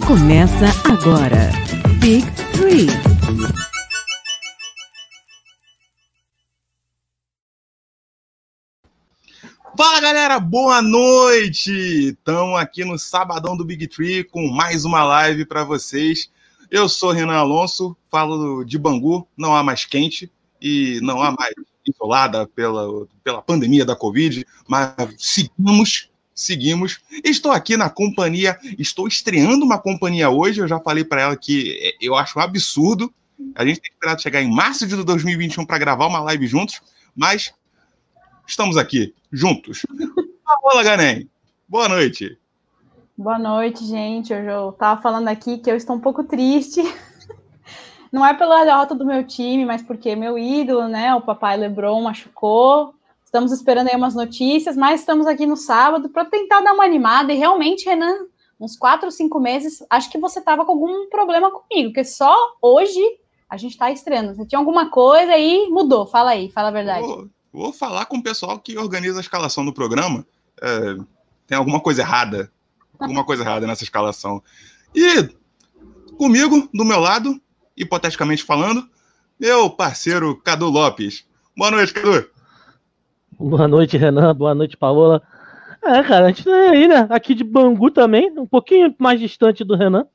Começa agora. Big Three. Fala galera, boa noite! Estamos aqui no Sabadão do Big Tree com mais uma live para vocês. Eu sou Renan Alonso, falo de Bangu, não há mais quente e não há mais isolada pela, pela pandemia da Covid, mas seguimos, seguimos. Estou aqui na companhia, estou estreando uma companhia hoje, eu já falei para ela que eu acho um absurdo. A gente tem esperado chegar em março de 2021 para gravar uma live juntos, mas estamos aqui, juntos. Olá, Ganem. Boa noite. Boa noite, gente. Eu estava falando aqui que eu estou um pouco triste. Não é pela derrota do meu time, mas porque meu ídolo, né, o papai LeBron machucou. Estamos esperando aí umas notícias, mas estamos aqui no sábado para tentar dar uma animada. E realmente, Renan, uns quatro, cinco meses, acho que você estava com algum problema comigo, porque só hoje a gente está estreando. Você tinha alguma coisa e mudou. Fala aí, fala a verdade. Vou, vou falar com o pessoal que organiza a escalação do programa. É, tem alguma coisa errada alguma coisa errada nessa escalação. E comigo, do meu lado, hipoteticamente falando, meu parceiro Cadu Lopes. Boa noite, Cadu. Boa noite, Renan. Boa noite, Paola. É, cara, a gente tá aí, né? Aqui de Bangu também, um pouquinho mais distante do Renan,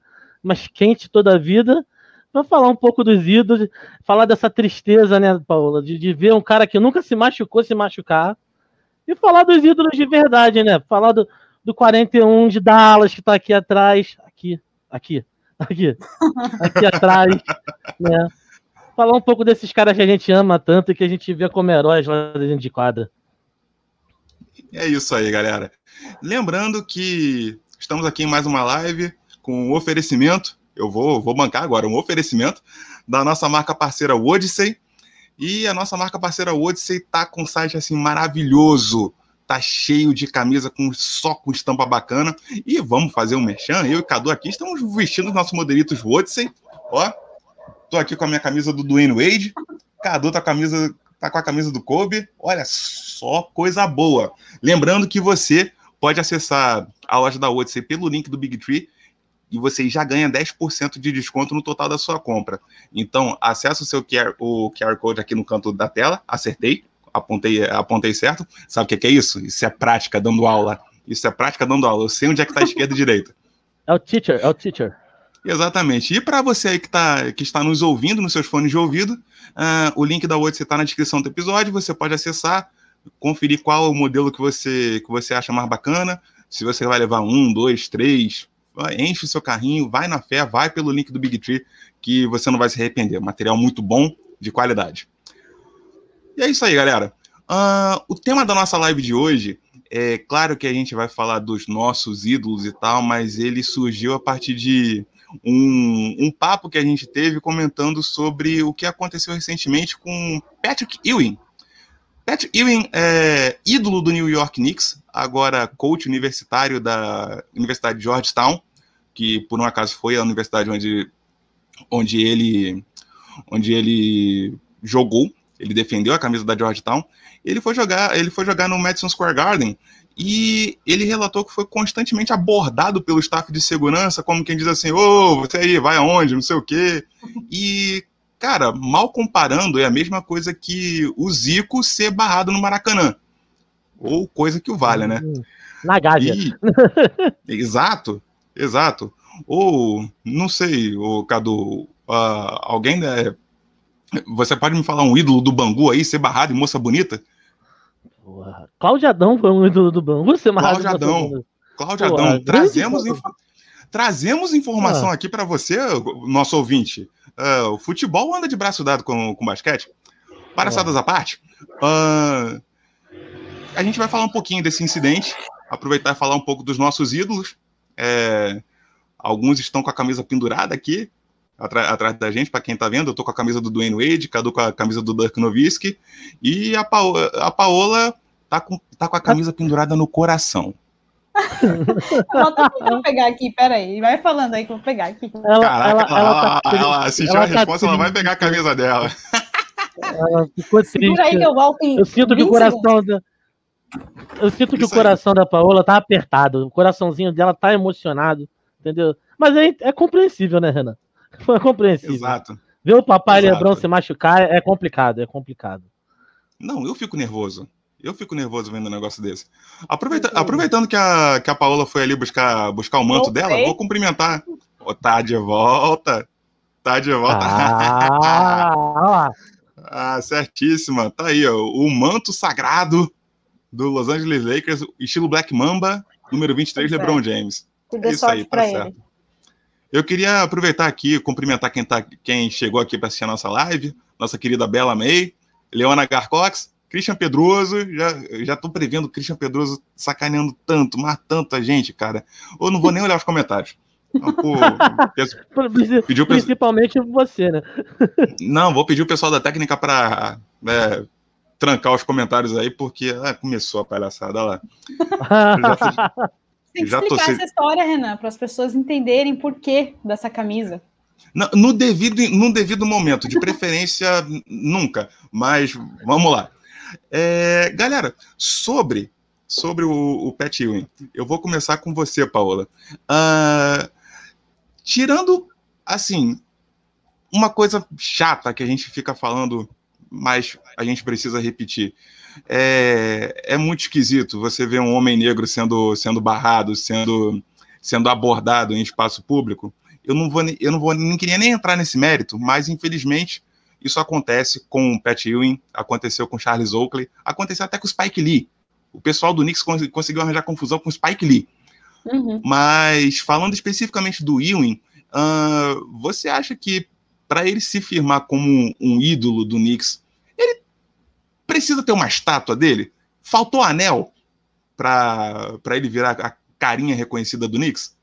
mas quente toda a vida. Pra falar um pouco dos ídolos, falar dessa tristeza, né, Paola, de, de ver um cara que nunca se machucou se machucar. E falar dos ídolos de verdade, né? Falar do, do 41 de Dallas, que está aqui atrás. Aqui, aqui, aqui. Aqui atrás. Né? Falar um pouco desses caras que a gente ama tanto e que a gente vê como heróis lá dentro de quadra. É isso aí, galera. Lembrando que estamos aqui em mais uma live com um oferecimento. Eu vou, vou bancar agora um oferecimento da nossa marca parceira Odyssey. E a nossa marca parceira Odyssey tá com um site assim maravilhoso tá cheio de camisa com só com estampa bacana. E vamos fazer um merchan. Eu e Cadu aqui estamos vestindo os nossos modelitos Wodsey. Ó, tô aqui com a minha camisa do Dwayne Wade. Cadu tá com a camisa, tá com a camisa do Kobe. Olha só coisa boa. Lembrando que você pode acessar a loja da Wodsey pelo link do Big Tree e você já ganha 10% de desconto no total da sua compra. Então, acesse o seu QR, o QR Code aqui no canto da tela, acertei, apontei, apontei certo. Sabe o que, é isso? Isso é prática dando aula. Isso é prática dando aula. Eu sei onde é que está a esquerda e direita. É o teacher, é o teacher. Exatamente. E para você aí que, tá, que está nos ouvindo nos seus fones de ouvido, uh, o link da Odyssey está na descrição do episódio. Você pode acessar, conferir qual o modelo que você, que você acha mais bacana. Se você vai levar um, dois, três, enche o seu carrinho, vai na fé, vai pelo link do Big Tree, que você não vai se arrepender. Material muito bom, de qualidade. E é isso aí, galera. Uh, o tema da nossa live de hoje é claro que a gente vai falar dos nossos ídolos e tal, mas ele surgiu a partir de um, um papo que a gente teve comentando sobre o que aconteceu recentemente com Patrick Ewing. Patrick Ewing é ídolo do New York Knicks, agora coach universitário da Universidade de Georgetown, que por um acaso foi a universidade onde, onde ele onde ele jogou ele defendeu a camisa da Georgetown. Ele foi jogar, ele foi jogar no Madison Square Garden e ele relatou que foi constantemente abordado pelo staff de segurança, como quem diz assim: "Ô, você aí, vai aonde? Não sei o quê". E cara, mal comparando, é a mesma coisa que o Zico ser barrado no Maracanã. Ou coisa que o valha, né? Na Gávea. E... exato, exato. Ou, não sei, o Cadu, uh, alguém né, você pode me falar um ídolo do Bangu aí, ser barrado e moça bonita? Porra. Claudiadão foi um ídolo do Bangu, ser barrado Claudiadão. Claudiadão. Trazemos, inf... Trazemos informação ah. aqui para você, nosso ouvinte. Uh, o futebol anda de braço dado com, com basquete. Paraçadas ah. à parte. Uh, a gente vai falar um pouquinho desse incidente, aproveitar e falar um pouco dos nossos ídolos. É, alguns estão com a camisa pendurada aqui, atrás da gente, para quem tá vendo, eu tô com a camisa do Dwayne Wade, Cadu com a camisa do Dirk Nowitzki, e a, Paola, a Paola tá com, tá com a camisa pendurada no coração. Vou pegar aqui, peraí. Vai falando aí que eu vou pegar aqui. Ela, Caraca, ela, ela, ela, tá, ela assistiu ela a tá resposta, ela vai pegar a camisa dela. Ela ficou triste. Aí que eu, volto em eu sinto que o coração da, eu sinto que Isso o coração aí. da Paola tá apertado. O coraçãozinho dela tá emocionado entendeu? Mas é, é compreensível, né, Renan? É compreensível. Exato. Ver o papai Exato. Lebron se machucar é complicado, é complicado. Não, eu fico nervoso. Eu fico nervoso vendo um negócio desse. Aproveita- aproveitando que a, que a Paola foi ali buscar, buscar o manto Voltei. dela, vou cumprimentar. Ô, tá de volta. Tá de volta. Ah. Ah, certíssima. Tá aí, ó. O manto sagrado do Los Angeles Lakers, estilo Black Mamba, número 23, Pois é. LeBron James. Que dê Isso aí, tá certo. ele. Eu queria aproveitar aqui e cumprimentar quem, tá, quem chegou aqui para assistir a nossa live, nossa querida Bela May, Leona Garcox, Christian Pedroso, já, já tô prevendo o Christian Pedroso sacaneando tanto, mas tanta gente, cara. Eu não vou nem olhar os comentários. Pô, Princi- pediu Principalmente você, né? Não, vou pedir o pessoal da técnica para trancar os comentários aí, porque ah, começou a palhaçada lá. Já- Tem que Já tô explicar se- essa história, Renan, para as pessoas entenderem por que dessa camisa. No, no devido, no devido momento, de preferência, nunca. Mas vamos lá. É, galera, sobre, sobre o, o Pat Ewing, eu vou começar com você, Paola. Ah, tirando, assim, uma coisa chata que a gente fica falando, mas a gente precisa repetir. É, é muito esquisito você ver um homem negro sendo, sendo barrado, sendo, sendo abordado em espaço público eu não vou, eu não vou, nem queria nem entrar nesse mérito, mas infelizmente isso acontece com o Pat Ewing, aconteceu com Charles Oakley, aconteceu até com o Spike Lee. O pessoal do Knicks cons- conseguiu arranjar confusão com o Spike Lee. Uhum. Mas falando especificamente do Ewing, ah, você acha que para ele se firmar como um, um ídolo do Knicks, precisa ter uma estátua dele? Faltou anel para ele virar a carinha reconhecida do Knicks?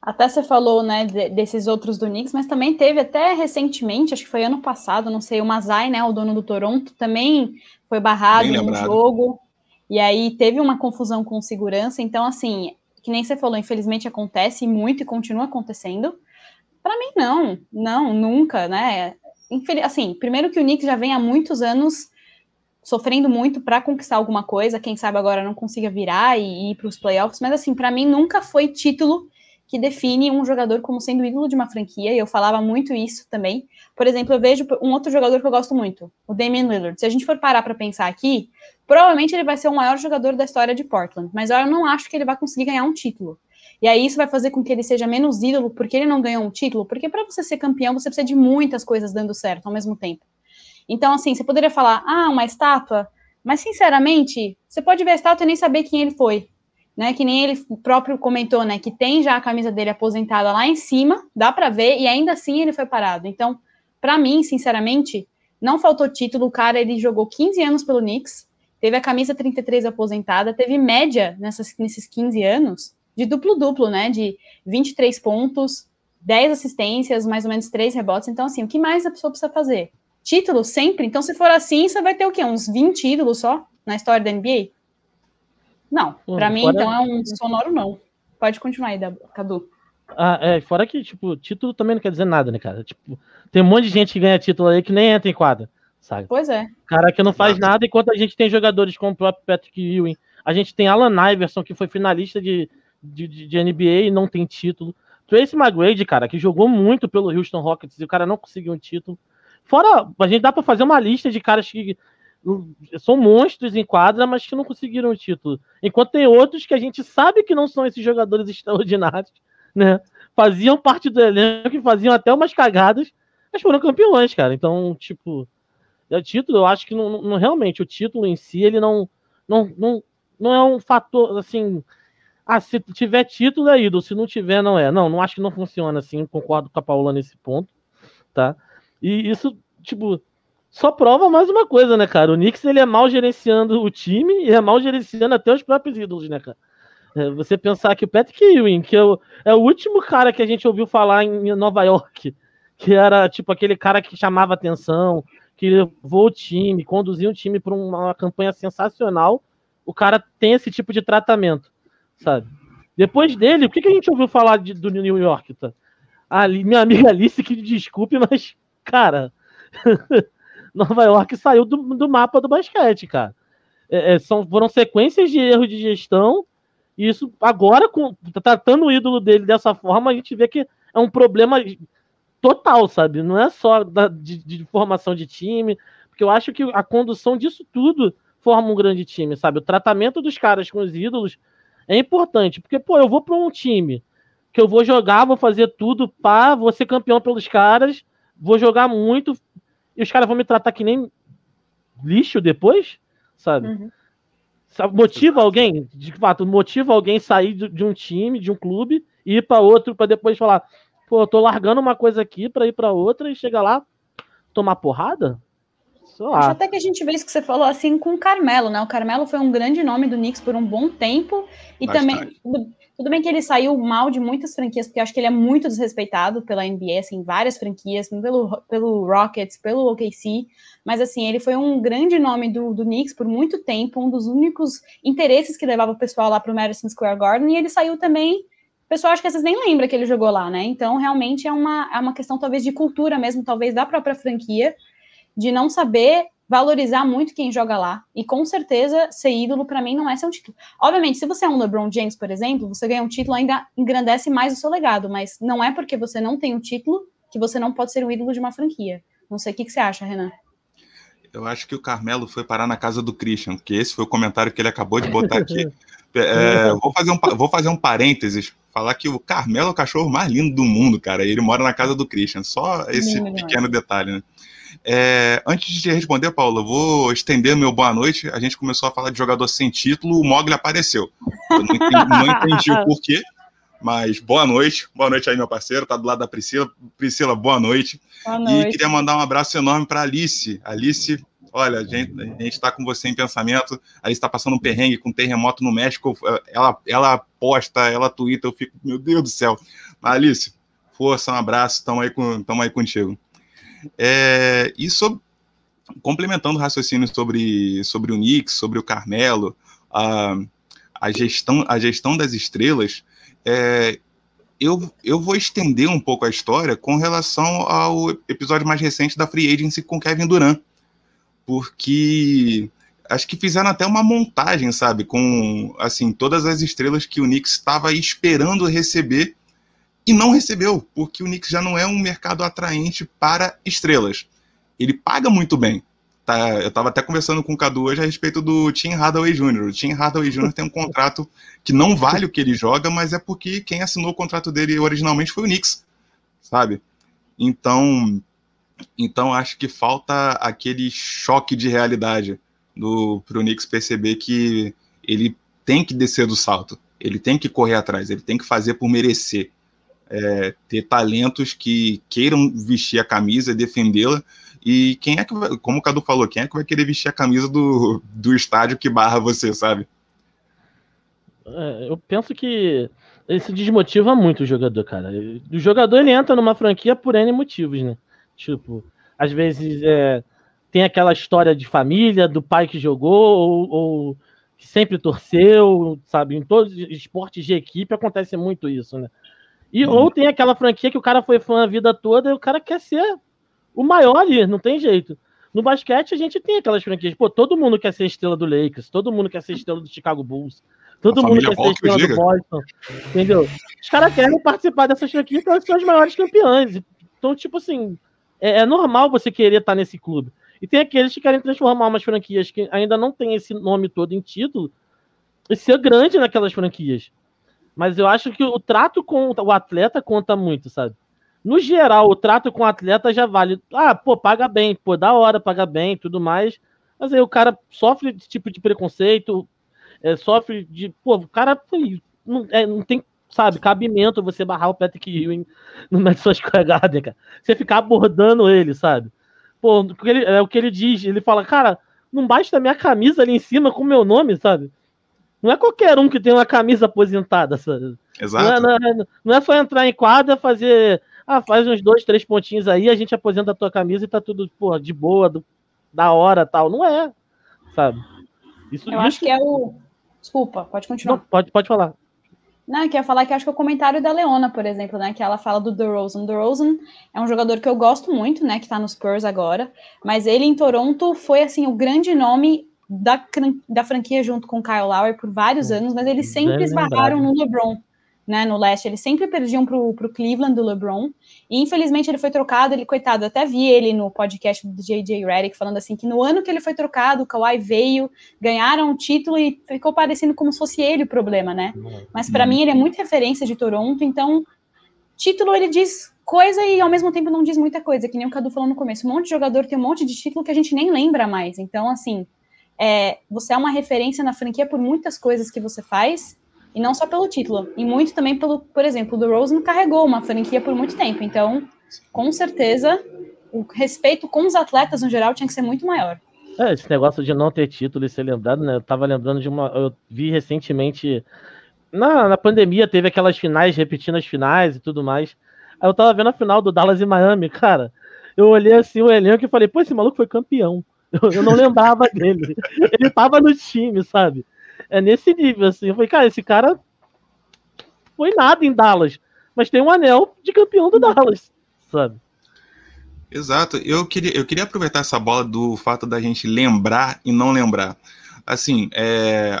Até você falou, né, de- desses outros do Knicks, mas também teve até recentemente, acho que foi ano passado, não sei, o Masai, né, o dono do Toronto, também foi barrado lembrado. jogo, e aí teve uma confusão com segurança, então, assim, que nem você falou, infelizmente acontece muito e continua acontecendo. Para mim, não, não, nunca, né, assim, primeiro que o Knicks já vem há muitos anos sofrendo muito para conquistar alguma coisa, quem sabe agora não consiga virar e ir para os playoffs, mas assim, para mim nunca foi título que define um jogador como sendo ídolo de uma franquia, e eu falava muito isso também. Por exemplo, eu vejo um outro jogador que eu gosto muito, o Damian Lillard. Se a gente for parar para pensar aqui, provavelmente ele vai ser o maior jogador da história de Portland, mas eu não acho que ele vai conseguir ganhar um título. E aí isso vai fazer com que ele seja menos ídolo porque ele não ganhou um título, porque para você ser campeão você precisa de muitas coisas dando certo ao mesmo tempo. Então, assim, você poderia falar, ah, uma estátua, mas sinceramente, você pode ver a estátua e nem saber quem ele foi né? Que nem ele próprio comentou, né? Que tem já a camisa dele aposentada lá em cima, dá para ver, e ainda assim ele foi parado. Então, para mim, sinceramente, não faltou título. O cara ele jogou 15 anos pelo Knicks, teve a camisa 33 aposentada, teve média nessas, nesses 15 anos de duplo-duplo, né? De 23 pontos, 10 assistências, mais ou menos 3 rebotes. Então, assim, o que mais a pessoa precisa fazer? Título sempre? Então, se for assim, você vai ter o quê? Uns 20 ídolos só na história da NBA? Não, Hum, para mim, fora- então é um sonoro não. Pode continuar aí, Cadu. Ah, é, fora que, tipo, título também não quer dizer nada, né, cara? Tipo, tem um monte de gente que ganha título aí que nem entra em quadra, sabe? Pois é. Cara que não faz nada, enquanto a gente tem jogadores como o próprio Patrick Ewing. A gente tem Alan Iverson, que foi finalista de, de, de- NBA e não tem título. Tracy McGrady, cara, que jogou muito pelo Houston Rockets e o cara não conseguiu um título. Fora, a gente dá pra fazer uma lista de caras que são monstros em quadra, mas que não conseguiram o título. Enquanto tem outros que a gente sabe que não são esses jogadores extraordinários, né? Faziam parte do elenco e faziam até umas cagadas, mas foram campeões, cara. Então, tipo, o título, eu acho que não, não- realmente o título em si, ele não, não, não, não é um fator assim. Ah, se tiver título é ídolo, se não tiver, não é. Não, não acho que não funciona assim, concordo com a Paula nesse ponto, tá? E isso, tipo, só prova mais uma coisa, né, cara? O Knicks, ele é mal gerenciando o time e é mal gerenciando até os próprios ídolos, né, cara? É, você pensar que o Patrick Ewing, que é o, é o último cara que a gente ouviu falar em Nova York, que era, tipo, aquele cara que chamava atenção, que levou o time, conduziu o time para uma campanha sensacional, o cara tem esse tipo de tratamento, sabe? Depois dele, o que, que a gente ouviu falar de- do New York? Tá? Ali, minha amiga Alice, que desculpe, mas, cara, Nova York saiu do, do mapa do basquete, cara. É, é, são, foram sequências de erros de gestão E isso, agora, com, tratando o ídolo dele dessa forma, a gente vê que é um problema total, sabe? Não é só da, de, de formação de time, porque eu acho que a condução disso tudo forma um grande time, sabe? O tratamento dos caras com os ídolos é importante, porque, pô, eu vou para um time que eu vou jogar, vou fazer tudo para vou ser campeão pelos caras, vou jogar muito, e os caras vão me tratar que nem lixo depois, sabe? Uhum. Motiva alguém, de fato, motiva alguém sair de um time, de um clube, e ir para outro, para depois falar, pô, eu tô largando uma coisa aqui para ir para outra e chegar lá, tomar porrada? Acho até que a gente vê isso que você falou assim com o Carmelo, né? O Carmelo foi um grande nome do Knicks por um bom tempo e Bastante. também tudo, tudo, bem que ele saiu mal de muitas franquias, porque eu acho que ele é muito desrespeitado pela NBA, assim, várias franquias, pelo, pelo Rockets, pelo OKC, mas assim, ele foi um grande nome do, do Knicks por muito tempo, um dos únicos interesses que levava o pessoal lá para o Madison Square Garden, e ele saiu também o pessoal acho que vocês nem lembra que ele jogou lá, né? Então, realmente é uma, é uma questão, talvez, de cultura mesmo, talvez da própria franquia, de não saber valorizar muito quem joga lá. E com certeza, ser ídolo para mim não é ser um título. Obviamente, se você é um LeBron James, por exemplo, você ganha um título ainda engrandece mais o seu legado, mas não é porque você não tem um título que você não pode ser um ídolo de uma franquia. Não sei o que, que você acha, Renan. Eu acho que o Carmelo foi parar na casa do Christian, que esse foi o comentário que ele acabou de botar aqui. É, vou, fazer um, vou fazer um parênteses, falar que o Carmelo é o cachorro mais lindo do mundo, cara. Ele mora na casa do Christian. Só esse pequeno detalhe, né? É, antes de responder, Paula, eu vou estender meu boa noite. A gente começou a falar de jogador sem título, o Mogli apareceu. Eu não entendi, não entendi o porquê, mas boa noite. Boa noite aí, meu parceiro. Tá do lado da Priscila. Priscila, boa noite. Boa noite. E queria mandar um abraço enorme para Alice. Alice, olha, a gente está com você em pensamento. A Alice está passando um perrengue com um terremoto no México. Ela, ela posta, ela twitta, eu fico, meu Deus do céu. Mas, Alice, força, um abraço, estamos aí, com, aí contigo. É, e sobre, complementando o raciocínio sobre, sobre o Knicks, sobre o Carmelo, a, a, gestão, a gestão das estrelas, é, eu, eu vou estender um pouco a história com relação ao episódio mais recente da Free Agency com Kevin Durant, porque acho que fizeram até uma montagem, sabe, com assim todas as estrelas que o Knicks estava esperando receber e não recebeu, porque o Knicks já não é um mercado atraente para estrelas. Ele paga muito bem. Tá, eu estava até conversando com o Cadu hoje a respeito do Tim Hardaway Jr. O Tim Hardaway Jr. tem um contrato que não vale o que ele joga, mas é porque quem assinou o contrato dele originalmente foi o Knicks, sabe? Então, então acho que falta aquele choque de realidade para o Knicks perceber que ele tem que descer do salto, ele tem que correr atrás, ele tem que fazer por merecer é, ter talentos que queiram vestir a camisa e defendê-la. E quem é que vai, como o Cadu falou, quem é que vai querer vestir a camisa do, do estádio que barra você, sabe? É, eu penso que isso desmotiva muito o jogador, cara. O jogador ele entra numa franquia por N motivos, né? Tipo, às vezes é, tem aquela história de família, do pai que jogou, ou, ou que sempre torceu, sabe? Em todos os esportes de equipe acontece muito isso, né? E ou tem aquela franquia que o cara foi fã a vida toda e o cara quer ser o maior ali, não tem jeito. No basquete a gente tem aquelas franquias, pô, todo mundo quer ser estrela do Lakers, todo mundo quer ser estrela do Chicago Bulls, todo a mundo quer ser estrela do Boston, entendeu? Os caras querem participar dessas franquias para ser os maiores campeões. Então, tipo assim, é, é normal você querer estar nesse clube. E tem aqueles que querem transformar umas franquias que ainda não tem esse nome todo em título e ser grande naquelas franquias. Mas eu acho que o trato com o atleta conta muito, sabe? No geral, o trato com o atleta já vale. Ah, pô, paga bem, pô, da hora, paga bem, tudo mais. Mas aí o cara sofre desse tipo de preconceito, é, sofre de. Pô, o cara não, é, não tem, sabe, cabimento você barrar o Patrick Ewing no Madison Square Garden, cara. Você ficar abordando ele, sabe? Pô, ele, é o que ele diz. Ele fala, cara, não basta minha camisa ali em cima com o meu nome, sabe? Não é qualquer um que tem uma camisa aposentada, sabe? Exato. Não é, não, é, não é, só entrar em quadra, fazer. Ah, faz uns dois, três pontinhos aí, a gente aposenta a tua camisa e tá tudo, pô, de boa, do, da hora tal. Não é, sabe? Isso, eu isso... acho que é o. Desculpa, pode continuar. Não, pode, pode falar. Não, eu queria falar que acho que é o comentário da Leona, por exemplo, né? Que ela fala do DeRozan. DeRozan é um jogador que eu gosto muito, né? Que tá nos Spurs agora. Mas ele em Toronto foi, assim, o grande nome da, da franquia junto com o Kyle Lowry por vários anos, mas eles sempre esbarraram no LeBron né, no leste, eles sempre perdiam para o Cleveland do LeBron, e infelizmente ele foi trocado, ele, coitado, até vi ele no podcast do J.J. Redick falando assim, que no ano que ele foi trocado, o Kawhi veio, ganharam o título e ficou parecendo como se fosse ele o problema, né, mas para mim ele é muito referência de Toronto, então título ele diz coisa e ao mesmo tempo não diz muita coisa, que nem o Cadu falou no começo, um monte de jogador tem um monte de título que a gente nem lembra mais, então assim, é, você é uma referência na franquia por muitas coisas que você faz, e não só pelo título, e muito também pelo, por exemplo, o Rose não carregou uma franquia por muito tempo. Então, com certeza, o respeito com os atletas no geral tinha que ser muito maior. É, esse negócio de não ter título e ser lembrado, né? Eu tava lembrando de uma. Eu vi recentemente. Na, na pandemia teve aquelas finais, repetindo as finais e tudo mais. Aí eu tava vendo a final do Dallas e Miami, cara. Eu olhei assim o elenco e falei, pô, esse maluco foi campeão. Eu, não lembrava dele. Ele tava no time, sabe? É nesse nível, assim. Eu falei, cara, esse cara foi nada em Dallas, mas tem um anel de campeão do Dallas, sabe? Exato. Eu queria, eu queria aproveitar essa bola do fato da gente lembrar e não lembrar. Assim, é,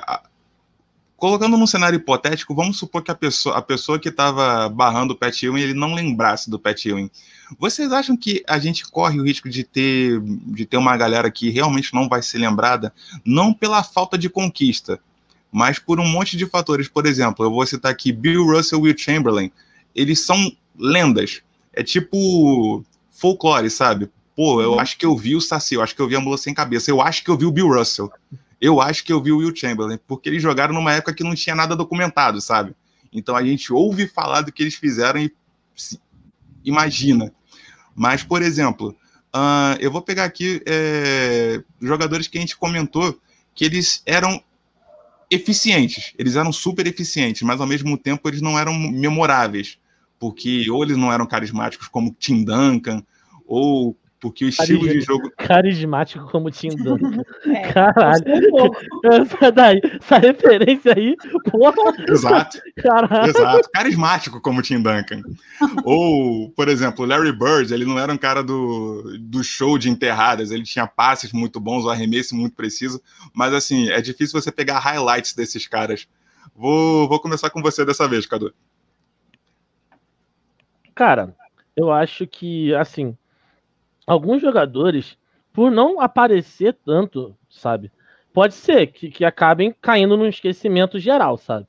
colocando num cenário hipotético, vamos supor que a pessoa, a pessoa que estava barrando o Pat Ewing, ele não lembrasse do Pat Ewing. Vocês acham que a gente corre o risco de ter, de ter uma galera que realmente não vai ser lembrada, não pela falta de conquista, mas por um monte de fatores. Por exemplo, eu vou citar aqui Bill Russell e Will Chamberlain. Eles são lendas. É tipo folclore, sabe? Pô, eu uhum. acho que eu vi o Saci, eu acho que eu vi a Mula Sem Cabeça, eu acho que eu vi o Bill Russell, eu acho que eu vi o Will Chamberlain, porque eles jogaram numa época que não tinha nada documentado, sabe? Então a gente ouve falar do que eles fizeram e imagina. Mas, por exemplo, uh, eu vou pegar aqui é, jogadores que a gente comentou que eles eram eficientes, eles eram super eficientes, mas ao mesmo tempo eles não eram memoráveis, porque ou eles não eram carismáticos como Tim Duncan, ou porque o estilo de jogo. Carismático como Tim Duncan. É, Caralho. Essa, daí, essa referência aí, porra. Exato. Caralho. Exato. Carismático como Tim Duncan. Ou, por exemplo, Larry Bird, ele não era um cara do, do show de enterradas, ele tinha passes muito bons, o arremesso muito preciso, mas assim, é difícil você pegar highlights desses caras. Vou, vou começar com você dessa vez, Cadu. Cara, eu acho que, assim, alguns jogadores, por não aparecer tanto, sabe? Pode ser que, que acabem caindo no esquecimento geral, sabe?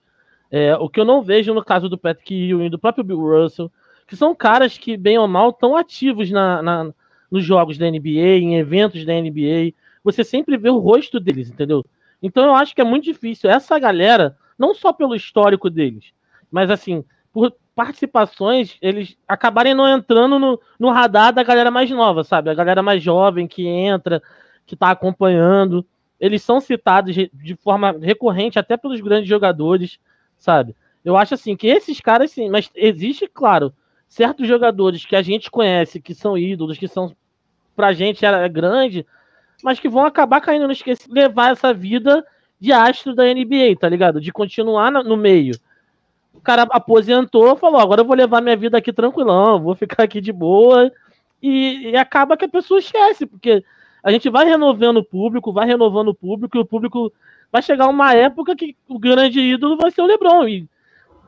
É, o que eu não vejo no caso do Patrick Ewing, do próprio Bill Russell, que são caras que, bem ou mal, estão ativos na, na, nos jogos da NBA, em eventos da NBA. Você sempre vê o rosto deles, entendeu? Então eu acho que é muito difícil essa galera, não só pelo histórico deles, mas assim, por participações, eles acabarem não entrando no, no radar da galera mais nova, sabe? A galera mais jovem que entra, que tá acompanhando. Eles são citados de forma recorrente até pelos grandes jogadores, sabe? Eu acho assim que esses caras sim, mas existe, claro, certos jogadores que a gente conhece, que são ídolos, que são pra gente é grande, mas que vão acabar caindo no esquecimento, levar essa vida de astro da NBA, tá ligado? De continuar no meio o cara aposentou, falou: agora eu vou levar minha vida aqui tranquilão, vou ficar aqui de boa. E, e, acaba que a pessoa esquece, porque a gente vai renovando o público, vai renovando o público, e o público vai chegar uma época que o grande ídolo vai ser o Lebron. E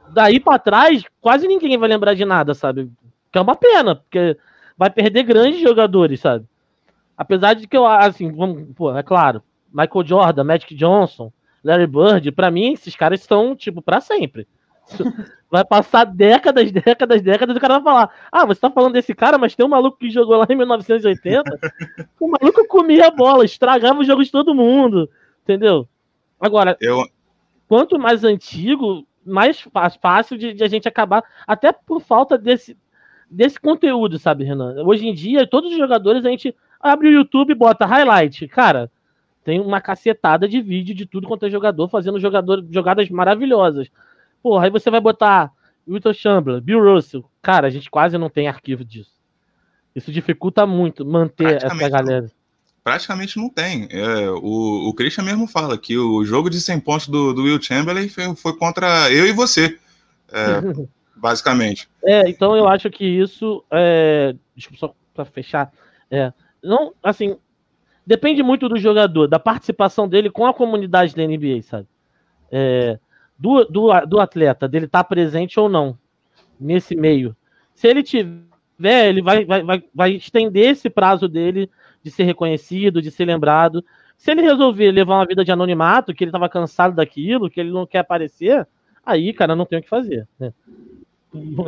daí para trás, quase ninguém vai lembrar de nada, sabe? Que é uma pena, porque vai perder grandes jogadores, sabe? Apesar de que eu, assim, vamos, pô, é claro, Michael Jordan, Magic Johnson, Larry Bird, para mim, esses caras estão, tipo, para sempre. Vai passar décadas, décadas, décadas, e o cara vai falar: Ah, você tá falando desse cara, mas tem um maluco que jogou lá em 1980. o maluco comia a bola, estragava os jogos de todo mundo. Entendeu? Agora, Eu... quanto mais antigo, mais fácil de, de, a gente acabar, até por falta desse, desse conteúdo, sabe, Renan? Hoje em dia, todos os jogadores a gente abre o YouTube e bota highlight. Cara, tem uma cacetada de vídeo de tudo quanto é jogador fazendo jogador, jogadas maravilhosas. Porra, aí você vai botar Wilton Chamberlain, Bill Russell. Cara, a gente quase não tem arquivo disso. Isso dificulta muito manter essa galera. praticamente não tem. É, o, o Christian mesmo fala que o jogo de 100 pontos do, do Will Chamberlain foi, foi contra eu e você, é, basicamente. É, então eu acho que isso, é, só para fechar, é, não, assim, depende muito do jogador, da participação dele com a comunidade da NBA, sabe? É, do, do, do atleta, dele estar tá presente ou não nesse meio. Se ele tiver, ele vai, vai, vai, vai estender esse prazo dele de ser reconhecido, de ser lembrado. Se ele resolver levar uma vida de anonimato, que ele estava cansado daquilo, que ele não quer aparecer, aí, cara, não tem o que fazer. Né?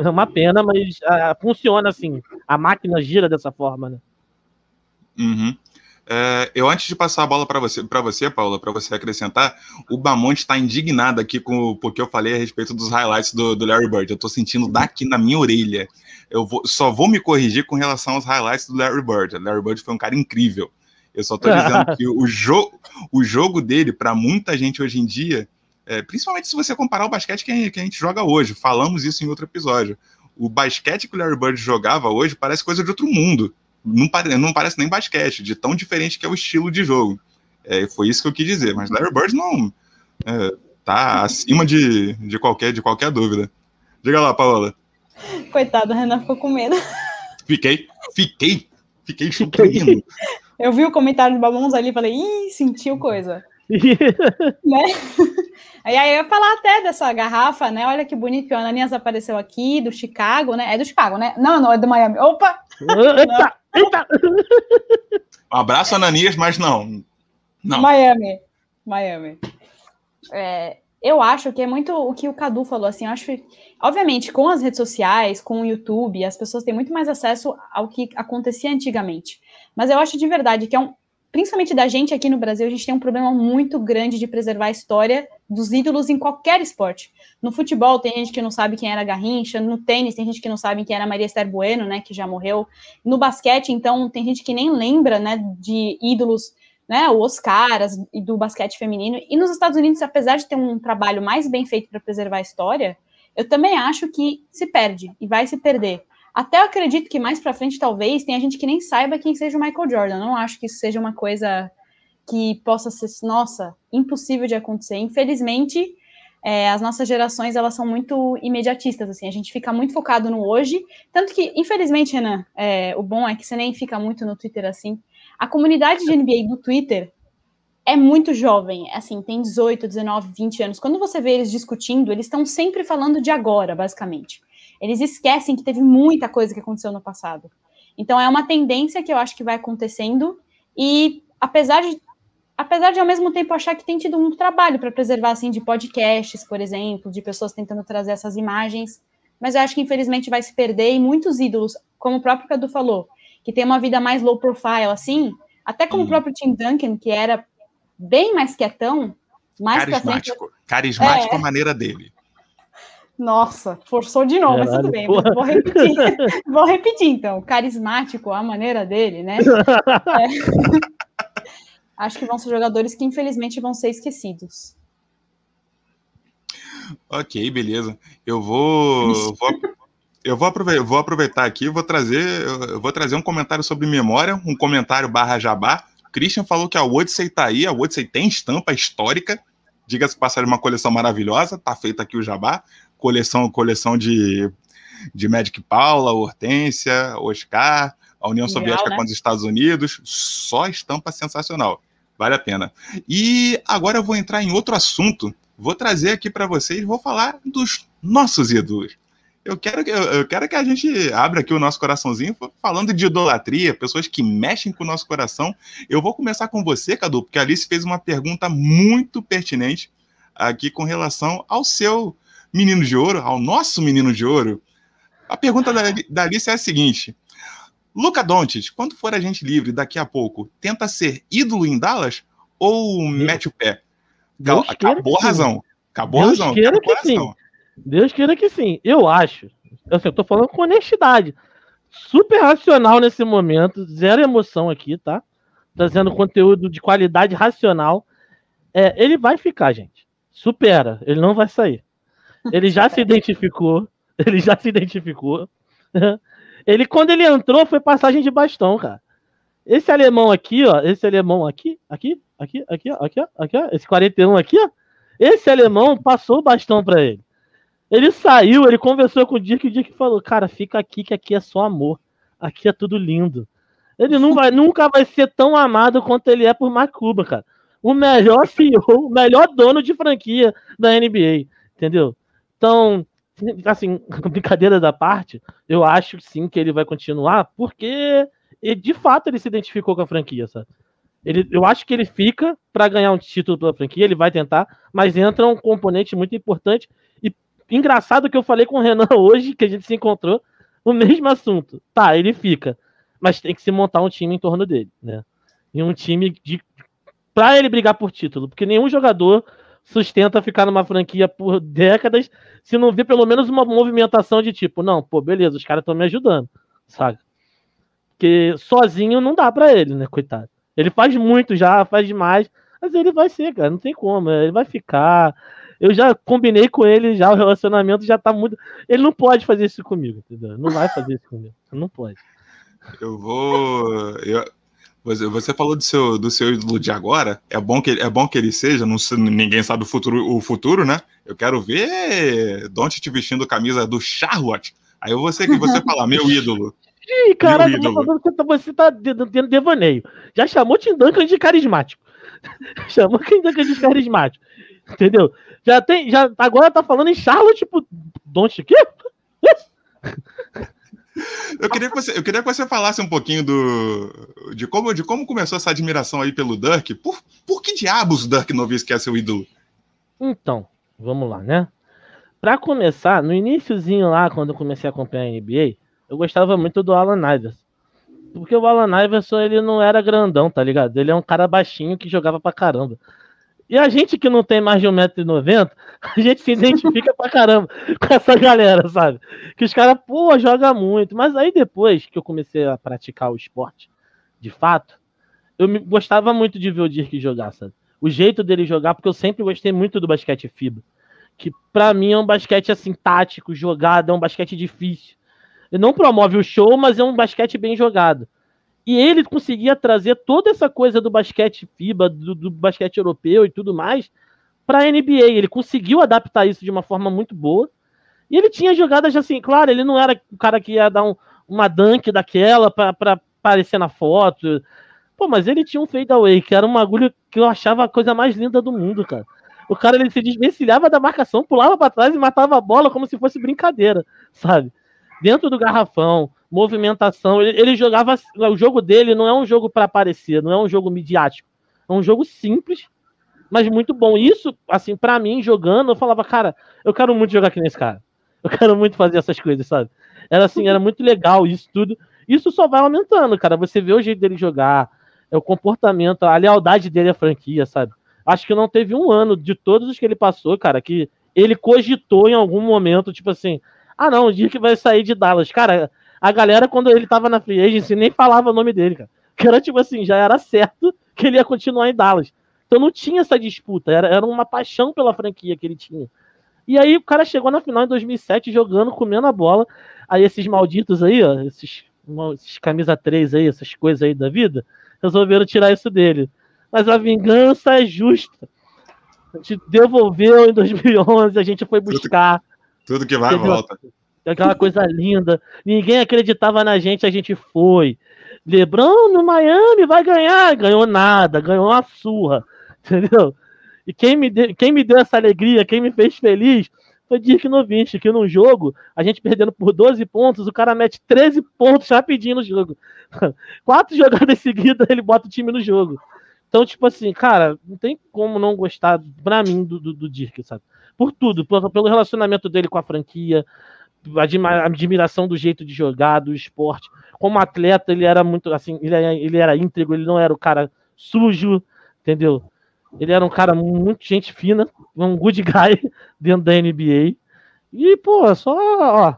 É uma pena, mas uh, funciona assim. A máquina gira dessa forma, né? Uhum. É, eu, antes de passar a bola para você, para você, Paula, para você acrescentar, o Bamonte está indignado aqui com porque eu falei a respeito dos highlights do, do Larry Bird. Eu estou sentindo daqui na minha orelha. Eu vou, só vou me corrigir com relação aos highlights do Larry Bird. O Larry Bird foi um cara incrível. Eu só estou dizendo que o, jo o jogo dele, para muita gente hoje em dia, é, principalmente se você comparar o basquete que a, que a gente joga hoje, falamos isso em outro episódio. O basquete que o Larry Bird jogava hoje parece coisa de outro mundo não, pare, não parece nem basquete, de tão diferente que é o estilo de jogo. É, foi isso que eu quis dizer, mas Larry Bird não é, tá acima de, de, qualquer, de qualquer dúvida. Diga lá, Paola. Coitado, o Renan ficou com medo. Fiquei, fiquei, fiquei chupando. Eu vi o comentário do Babons ali e falei, ih, sentiu coisa. né? Aí, aí eu ia falar até dessa garrafa, né? Olha que bonito que o Ananias apareceu aqui, do Chicago, né? É do Chicago, né? Não, não, é do Miami. Opa! Eita, eita. Um abraço, Ananias, mas não. não. Miami. Miami. É, eu acho que é muito o que o Cadu falou, assim, eu acho que, obviamente, com as redes sociais, com o YouTube, as pessoas têm muito mais acesso ao que acontecia antigamente. Mas eu acho de verdade que é um, principalmente da gente aqui no Brasil, a gente tem um problema muito grande de preservar a história dos ídolos em qualquer esporte. No futebol, tem gente que não sabe quem era Garrincha, no tênis, tem gente que não sabe quem era Maria Esther Bueno, né, que já morreu. No basquete, então, tem gente que nem lembra, né, de ídolos, né, o Oscar e do basquete feminino. E nos Estados Unidos, apesar de ter um trabalho mais bem feito para preservar a história, eu também acho que se perde e vai se perder. Até eu acredito que mais para frente, talvez, tenha gente que nem saiba quem seja o Michael Jordan. não acho que isso seja uma coisa que possa ser, nossa, impossível de acontecer. Infelizmente, é, as nossas gerações, elas são muito imediatistas, assim, a gente fica muito focado no hoje, tanto que, infelizmente, Renan, é, o bom é que você nem fica muito no Twitter assim, a comunidade de NBA do Twitter é muito jovem, assim, tem 18, 19, 20 anos. Quando você vê eles discutindo, eles estão sempre falando de agora, basicamente eles esquecem que teve muita coisa que aconteceu no passado. Então é uma tendência que eu acho que vai acontecendo e apesar de apesar de ao mesmo tempo achar que tem tido um trabalho para preservar assim de podcasts, por exemplo, de pessoas tentando trazer essas imagens, mas eu acho que infelizmente vai se perder e muitos ídolos, como o próprio Cadu falou, que tem uma vida mais low profile assim, até como hum. o próprio Tim Duncan, que era bem mais quietão, mais carismático, frente, carismático é, a maneira dele. Nossa, forçou de novo, Caralho, mas tudo bem. Vou repetir. vou repetir, então. Carismático, a maneira dele, né? É. Acho que vão ser jogadores que, infelizmente, vão ser esquecidos. Ok, beleza. Eu vou. vou eu vou aproveitar, vou aproveitar aqui, vou trazer, eu vou trazer um comentário sobre memória, um comentário barra jabá. Christian falou que a Odyssey tá aí, a Odyssey tem estampa histórica, diga-se passar uma coleção maravilhosa, tá feita aqui o jabá coleção, coleção de, de Magic Paula, Hortência, Oscar, a União Legal, Soviética né? com os Estados Unidos, só estampa sensacional. Vale a pena. E agora eu vou entrar em outro assunto. Vou trazer aqui para vocês, vou falar dos nossos ídolos. Eu quero, que, eu quero que a gente abra aqui o nosso coraçãozinho falando de idolatria, pessoas que mexem com o nosso coração. Eu vou começar com você, Cadu, porque a Alice fez uma pergunta muito pertinente aqui com relação ao seu menino de ouro, ao nosso menino de ouro, a pergunta da, da Alice é a seguinte: Luca Doncic, quando for a gente livre daqui a pouco, tenta ser ídolo em Dallas ou mete o pé? Deus acabou a razão. Acabou Deus a razão. Queira que sim. Deus queira que sim. Eu acho. Assim, eu tô falando com honestidade. Super racional nesse momento. Zero emoção aqui, tá? Trazendo conteúdo de qualidade racional. É, ele vai ficar, gente. Supera. Ele não vai sair. Ele já se identificou. Ele já se identificou. Ele, quando ele entrou, foi passagem de bastão, cara. Esse alemão aqui, ó. Esse alemão aqui, aqui, aqui, aqui, ó, aqui, ó, aqui, ó. Esse 41 aqui, ó. Esse alemão passou o bastão para ele. Ele saiu, ele conversou com o Dirk o Dirk falou: Cara, fica aqui que aqui é só amor. Aqui é tudo lindo. Ele não vai, nunca vai ser tão amado quanto ele é por Mark Cuban, cara. O melhor CEO, o melhor dono de franquia da NBA, entendeu? Então, assim, brincadeira da parte, eu acho sim que ele vai continuar, porque ele, de fato ele se identificou com a franquia, sabe? Ele, eu acho que ele fica para ganhar um título pela franquia, ele vai tentar, mas entra um componente muito importante. E engraçado que eu falei com o Renan hoje, que a gente se encontrou, o mesmo assunto. Tá, ele fica, mas tem que se montar um time em torno dele, né? E um time de para ele brigar por título, porque nenhum jogador sustenta ficar numa franquia por décadas se não vê pelo menos uma movimentação de tipo, não, pô, beleza, os caras estão me ajudando, sabe? Porque sozinho não dá para ele, né, coitado. Ele faz muito já, faz demais, mas ele vai ser, cara, não tem como, ele vai ficar. Eu já combinei com ele, já o relacionamento já tá muito. Ele não pode fazer isso comigo, entendeu? Não vai fazer isso comigo, não pode. Eu vou. Eu... Você, falou do seu, do seu ídolo de agora. É bom que, é bom que ele seja. Não, ninguém sabe o futuro, o futuro, né? Eu quero ver Don't te vestindo camisa do Charlotte. Aí você que você falar, meu ídolo. Ih, caralho, você tá, você tá tendo devaneio. Já chamou Tim Duncan de carismático. chamou Tim Duncan de carismático. Entendeu? Já tem. Já, agora tá falando em Charlotte, tipo, Don't quê? Eu queria, que você, eu queria que você falasse um pouquinho do, de, como, de como começou essa admiração aí pelo Dirk. Por, por que diabos o Dirk Nowitzki é seu ídolo? Então, vamos lá, né? Para começar, no iníciozinho lá, quando eu comecei a acompanhar a NBA, eu gostava muito do Alan Iverson. Porque o Alan Iverson, ele não era grandão, tá ligado? Ele é um cara baixinho que jogava pra caramba. E a gente que não tem mais de 1,90m, a gente se identifica pra caramba com essa galera, sabe? Que os caras, pô, joga muito. Mas aí depois que eu comecei a praticar o esporte, de fato, eu me, gostava muito de ver o Dirk jogar, sabe? O jeito dele jogar, porque eu sempre gostei muito do basquete FIBA. Que para mim é um basquete assim, tático, jogado, é um basquete difícil. Ele não promove o show, mas é um basquete bem jogado. E ele conseguia trazer toda essa coisa do basquete FIBA, do, do basquete europeu e tudo mais, para a NBA. Ele conseguiu adaptar isso de uma forma muito boa. E ele tinha jogadas assim, claro, ele não era o cara que ia dar um, uma dunk daquela para aparecer na foto. Pô, mas ele tinha um fadeaway, que era um agulho que eu achava a coisa mais linda do mundo, cara. O cara ele se desvencilhava da marcação, pulava para trás e matava a bola como se fosse brincadeira, sabe? Dentro do garrafão, movimentação. Ele, ele jogava. O jogo dele não é um jogo para aparecer, não é um jogo midiático. É um jogo simples, mas muito bom. Isso, assim, para mim, jogando, eu falava, cara, eu quero muito jogar aqui nesse cara. Eu quero muito fazer essas coisas, sabe? Era assim, era muito legal isso tudo. Isso só vai aumentando, cara. Você vê o jeito dele jogar, é o comportamento, a lealdade dele à franquia, sabe? Acho que não teve um ano de todos os que ele passou, cara, que ele cogitou em algum momento, tipo assim, ah, não, o dia que vai sair de Dallas. Cara, a galera, quando ele tava na free agency, nem falava o nome dele, cara. Que era tipo assim, já era certo que ele ia continuar em Dallas. Então não tinha essa disputa, era, era uma paixão pela franquia que ele tinha. E aí o cara chegou na final em 2007 jogando, comendo a bola. Aí esses malditos aí, ó, esses, esses camisa 3 aí, essas coisas aí da vida, resolveram tirar isso dele. Mas a vingança é justa. A gente devolveu em 2011, a gente foi buscar. Tudo, tudo que vai volta aquela coisa linda. Ninguém acreditava na gente, a gente foi. Lebron no Miami vai ganhar, ganhou nada, ganhou uma surra, entendeu? E quem me, deu, quem me deu essa alegria, quem me fez feliz, foi Dirk Nowitzki, que num jogo, a gente perdendo por 12 pontos, o cara mete 13 pontos rapidinho no jogo. Quatro jogadas seguidas, ele bota o time no jogo. Então, tipo assim, cara, não tem como não gostar, pra mim, do, do, do Dirk, sabe? Por tudo, pelo relacionamento dele com a franquia, admiração do jeito de jogar, do esporte. Como atleta, ele era muito assim, ele era, ele era íntegro, ele não era o cara sujo, entendeu? Ele era um cara muito gente fina, um good guy dentro da NBA. E, pô, só, ó,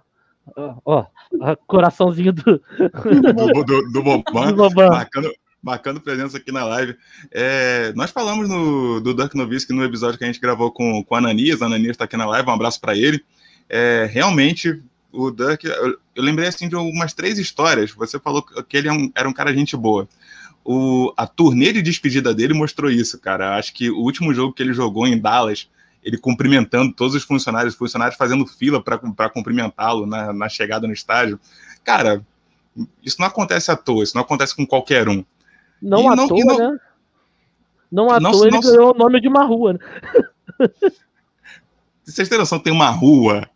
ó, ó coraçãozinho do. do, do, do Boban, do Boban. Marcando, marcando presença aqui na live. É, nós falamos no, do Dirk Nowitzki no episódio que a gente gravou com, com a Ananias. A Ananias está aqui na live, um abraço para ele é, realmente o Duck, eu, eu, lembrei assim de algumas três histórias. Você falou que ele é um, era um cara gente boa. O, a turnê de despedida dele mostrou isso, cara. Acho que o último jogo que ele jogou em Dallas, ele cumprimentando todos os funcionários, os funcionários fazendo fila para cumprimentá-lo na, na chegada no estádio. Cara, Isso não acontece à toa, isso não acontece com qualquer um. Não e à não, toa, não, né? Não à não, toa ele ganhou o nome de uma rua. Né? Vocês têm noção, tem uma rua.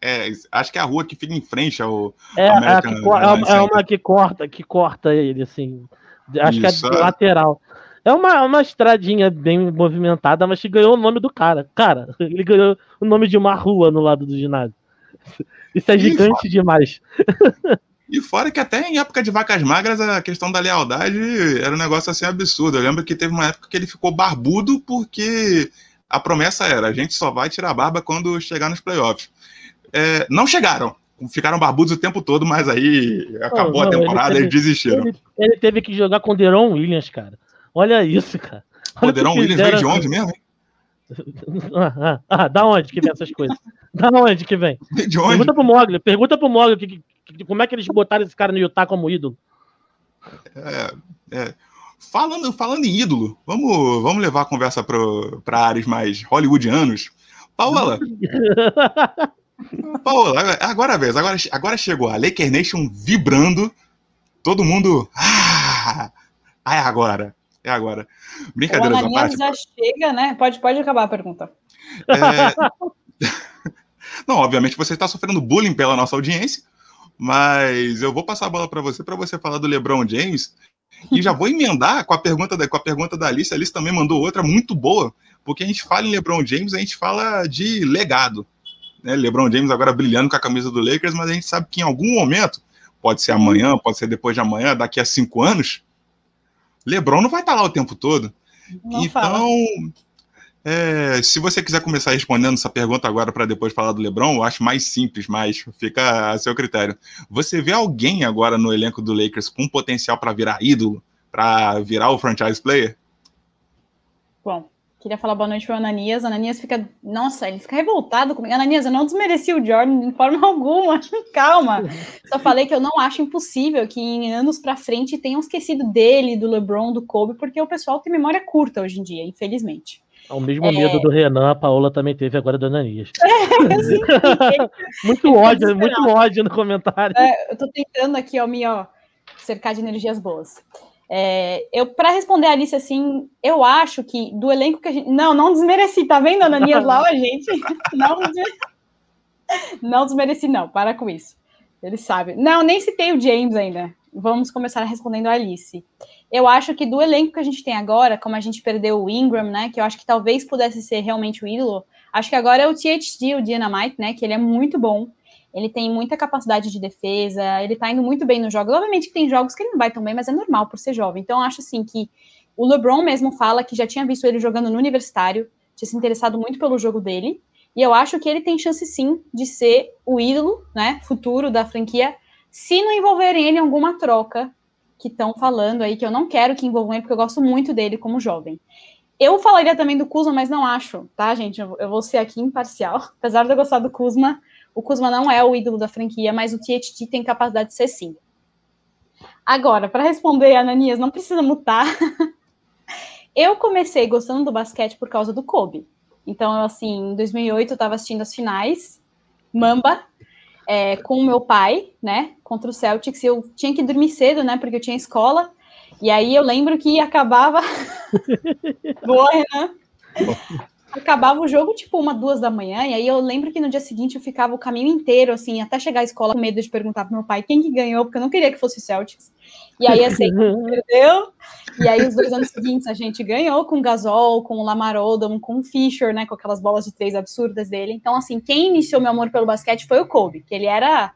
É, acho que é a rua que fica em frente ao. É, é, que, é, é uma que corta, que corta ele, assim. Acho Isso, que é lateral. É uma, uma estradinha bem movimentada, mas que ganhou o nome do cara. Cara, ele ganhou o nome de uma rua no lado do ginásio. Isso é gigante demais. E fora que até em época de vacas magras a questão da lealdade era um negócio assim absurdo. Eu lembro que teve uma época que ele ficou barbudo porque a promessa era a gente só vai tirar a barba quando chegar nos playoffs. É, não chegaram. Ficaram barbudos o tempo todo, mas aí acabou oh, não, a temporada e desistiram. Ele, ele, teve que jogar com o Deron Williams, cara. Olha isso, cara. Olha o Deron Williams veio de onde mesmo, hein? Ah, ah, ah, da onde que vem essas coisas? Da onde que vem? De onde? Pergunta pro Mogli, pergunta pro Mogli que, que, como é que eles botaram esse cara no Utah como ídolo. É, é. Falando, falando em ídolo, vamos, vamos levar a conversa para áreas mais hollywoodianos. Paola. Paola, agora vez, agora, agora chegou a Laker Nation vibrando, todo mundo. Ah, é agora, é agora. Brincadeira da parte. já chega, né? Pode, pode acabar a pergunta. É... Não, obviamente você está sofrendo bullying pela nossa audiência, mas eu vou passar a bola para você para você falar do LeBron James e já vou emendar com a pergunta da, com a pergunta da Alice. A Alice também mandou outra muito boa, porque a gente fala em LeBron James, a gente fala de legado. Né? LeBron James agora brilhando com a camisa do Lakers, mas a gente sabe que em algum momento, pode ser amanhã, pode ser depois de amanhã, daqui a cinco anos, LeBron não vai estar lá o tempo todo. Não então, fala. É, se você quiser começar respondendo essa pergunta agora para depois falar do LeBron, eu acho mais simples, mas fica a seu critério. Você vê alguém agora no elenco do Lakers com potencial para virar ídolo, para virar o franchise player? Bom, queria falar boa noite para Ananias. Ananias fica, nossa, ele fica revoltado comigo. Ananias, eu não desmereci o Jordan de forma alguma. Calma. Só falei que eu não acho impossível que em anos para frente tenham esquecido dele, do LeBron, do Kobe, porque o pessoal tem memória curta hoje em dia, infelizmente. O mesmo é... medo do Renan, a Paola também teve agora do Ananias. É, muito ódio, muito ódio no comentário. É, eu tô tentando aqui, ó, me ó, cercar de energias boas. É, eu, para responder a Alice, assim, eu acho que do elenco que a gente. Não, não desmereci, tá vendo, Ananias lá, a gente? Não, não desmereci, não, para com isso. Ele sabe. Não, nem citei o James ainda. Vamos começar respondendo a Alice. Eu acho que do elenco que a gente tem agora, como a gente perdeu o Ingram, né, que eu acho que talvez pudesse ser realmente o ídolo, acho que agora é o THD, o Dynamite, né, que ele é muito bom, ele tem muita capacidade de defesa, ele tá indo muito bem nos jogos. Obviamente que tem jogos que ele não vai tão bem, mas é normal por ser jovem. Então acho assim que o LeBron mesmo fala que já tinha visto ele jogando no universitário, tinha se interessado muito pelo jogo dele, e eu acho que ele tem chance sim de ser o ídolo, né, futuro da franquia, se não envolverem ele em alguma troca que estão falando aí, que eu não quero que envolvam ele, porque eu gosto muito dele como jovem. Eu falaria também do Kuzma, mas não acho, tá, gente? Eu vou ser aqui imparcial. Apesar de eu gostar do Kuzma, o Kuzma não é o ídolo da franquia, mas o THT tem capacidade de ser sim. Agora, para responder, Ananias, não precisa mutar. eu comecei gostando do basquete por causa do Kobe. Então, assim, em 2008 eu estava assistindo as finais, Mamba, é, com o meu pai, né, contra o Celtics, eu tinha que dormir cedo, né, porque eu tinha escola, e aí eu lembro que acabava... Boa, Renan! Acabava o jogo, tipo, uma, duas da manhã, e aí eu lembro que no dia seguinte eu ficava o caminho inteiro, assim, até chegar à escola, com medo de perguntar pro meu pai quem que ganhou, porque eu não queria que fosse o Celtics. E aí, assim, perdeu. E aí, os dois anos seguintes, a gente ganhou com o Gasol, com o Lamar Odom, com o Fischer, né? Com aquelas bolas de três absurdas dele. Então, assim, quem iniciou meu amor pelo basquete foi o Kobe, que ele era,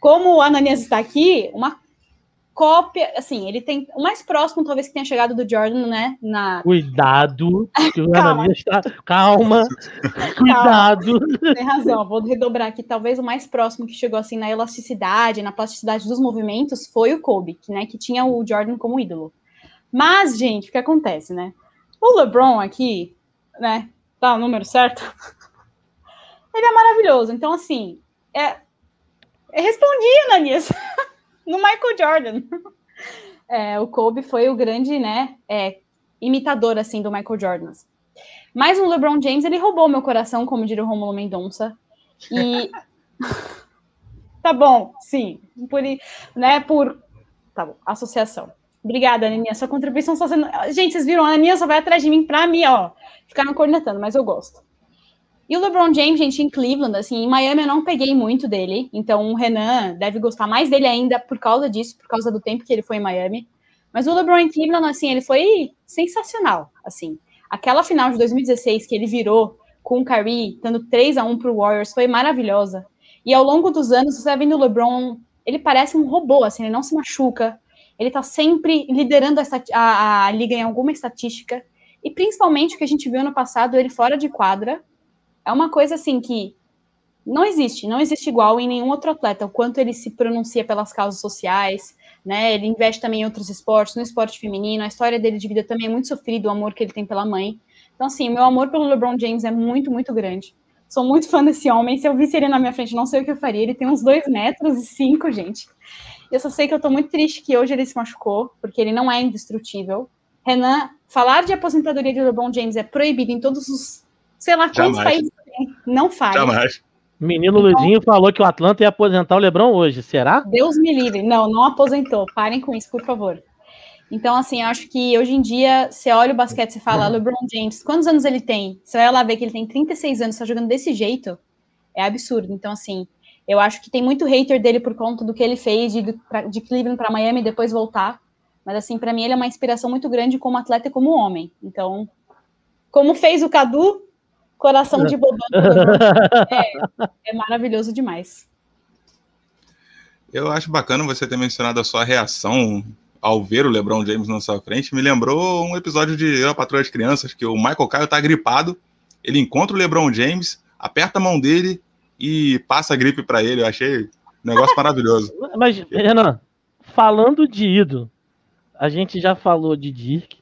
como o Ananias está aqui, uma cópia, assim, ele tem o mais próximo, talvez, que tenha chegado do Jordan, né? Na... Cuidado, que o Ananias está. Calma, cuidado. Calma. Tem razão, vou redobrar aqui. Talvez o mais próximo que chegou assim na elasticidade, na plasticidade dos movimentos, foi o Kobe, que, né, que tinha o Jordan como ídolo. Mas, gente, o que acontece, né? O LeBron aqui, né? Tá o número certo? Ele é maravilhoso. Então, assim, é. Eu respondi, Ananias. No Michael Jordan. É, o Kobe foi o grande, né, é, imitador, assim, do Michael Jordan. Mas o LeBron James, ele roubou meu coração, como diria o Romulo Mendonça. E... tá bom, sim. Por, né, por. Tá bom, associação. Obrigada, Aninha. Sua contribuição só sendo. Gente, vocês viram, a Aninha só vai atrás de mim pra mim, ó. Ficar me cornetando, mas eu gosto. E o LeBron James, gente, em Cleveland, assim, em Miami eu não peguei muito dele. Então o Renan deve gostar mais dele ainda por causa disso, por causa do tempo que ele foi em Miami. Mas o LeBron em Cleveland, assim, ele foi sensacional, assim. Aquela final de 2016 que ele virou com o Kyrie, dando 3 a 1 pro Warriors, foi maravilhosa. E ao longo dos anos, você vai vendo o LeBron, ele parece um robô, assim, ele não se machuca, ele tá sempre liderando a, a, a liga em alguma estatística, e principalmente o que a gente viu no passado, ele fora de quadra, é uma coisa assim que não existe, não existe igual em nenhum outro atleta, o quanto ele se pronuncia pelas causas sociais, né? Ele investe também em outros esportes, no esporte feminino, a história dele de vida também é muito sofrida, o amor que ele tem pela mãe. Então, assim, meu amor pelo LeBron James é muito, muito grande. Sou muito fã desse homem. Se eu visse ele na minha frente, não sei o que eu faria. Ele tem uns dois metros e cinco, gente. Eu só sei que eu tô muito triste que hoje ele se machucou, porque ele não é indestrutível. Renan, falar de aposentadoria de LeBron James é proibido em todos os, sei lá quantos Jamais. países tem. Não faz. Jamais. Menino Luizinho falou que o Atlanta ia aposentar o Lebron hoje, será? Deus me livre. Não, não aposentou. Parem com isso, por favor. Então, assim, acho que hoje em dia, você olha o basquete e fala, LeBron James, quantos anos ele tem? Você vai lá ver que ele tem 36 anos, está jogando desse jeito, é absurdo. Então, assim, eu acho que tem muito hater dele por conta do que ele fez de, de Cleveland para Miami e depois voltar. Mas, assim, para mim, ele é uma inspiração muito grande como atleta e como homem. Então, como fez o Cadu, Coração de bobão. É, é maravilhoso demais. Eu acho bacana você ter mencionado a sua reação ao ver o LeBron James na sua frente. Me lembrou um episódio de Eu, a Patrulha das Crianças, que o Michael Caio tá gripado, ele encontra o LeBron James, aperta a mão dele e passa a gripe para ele. Eu achei um negócio maravilhoso. Mas, Renan, falando de ídolo, a gente já falou de Dirk,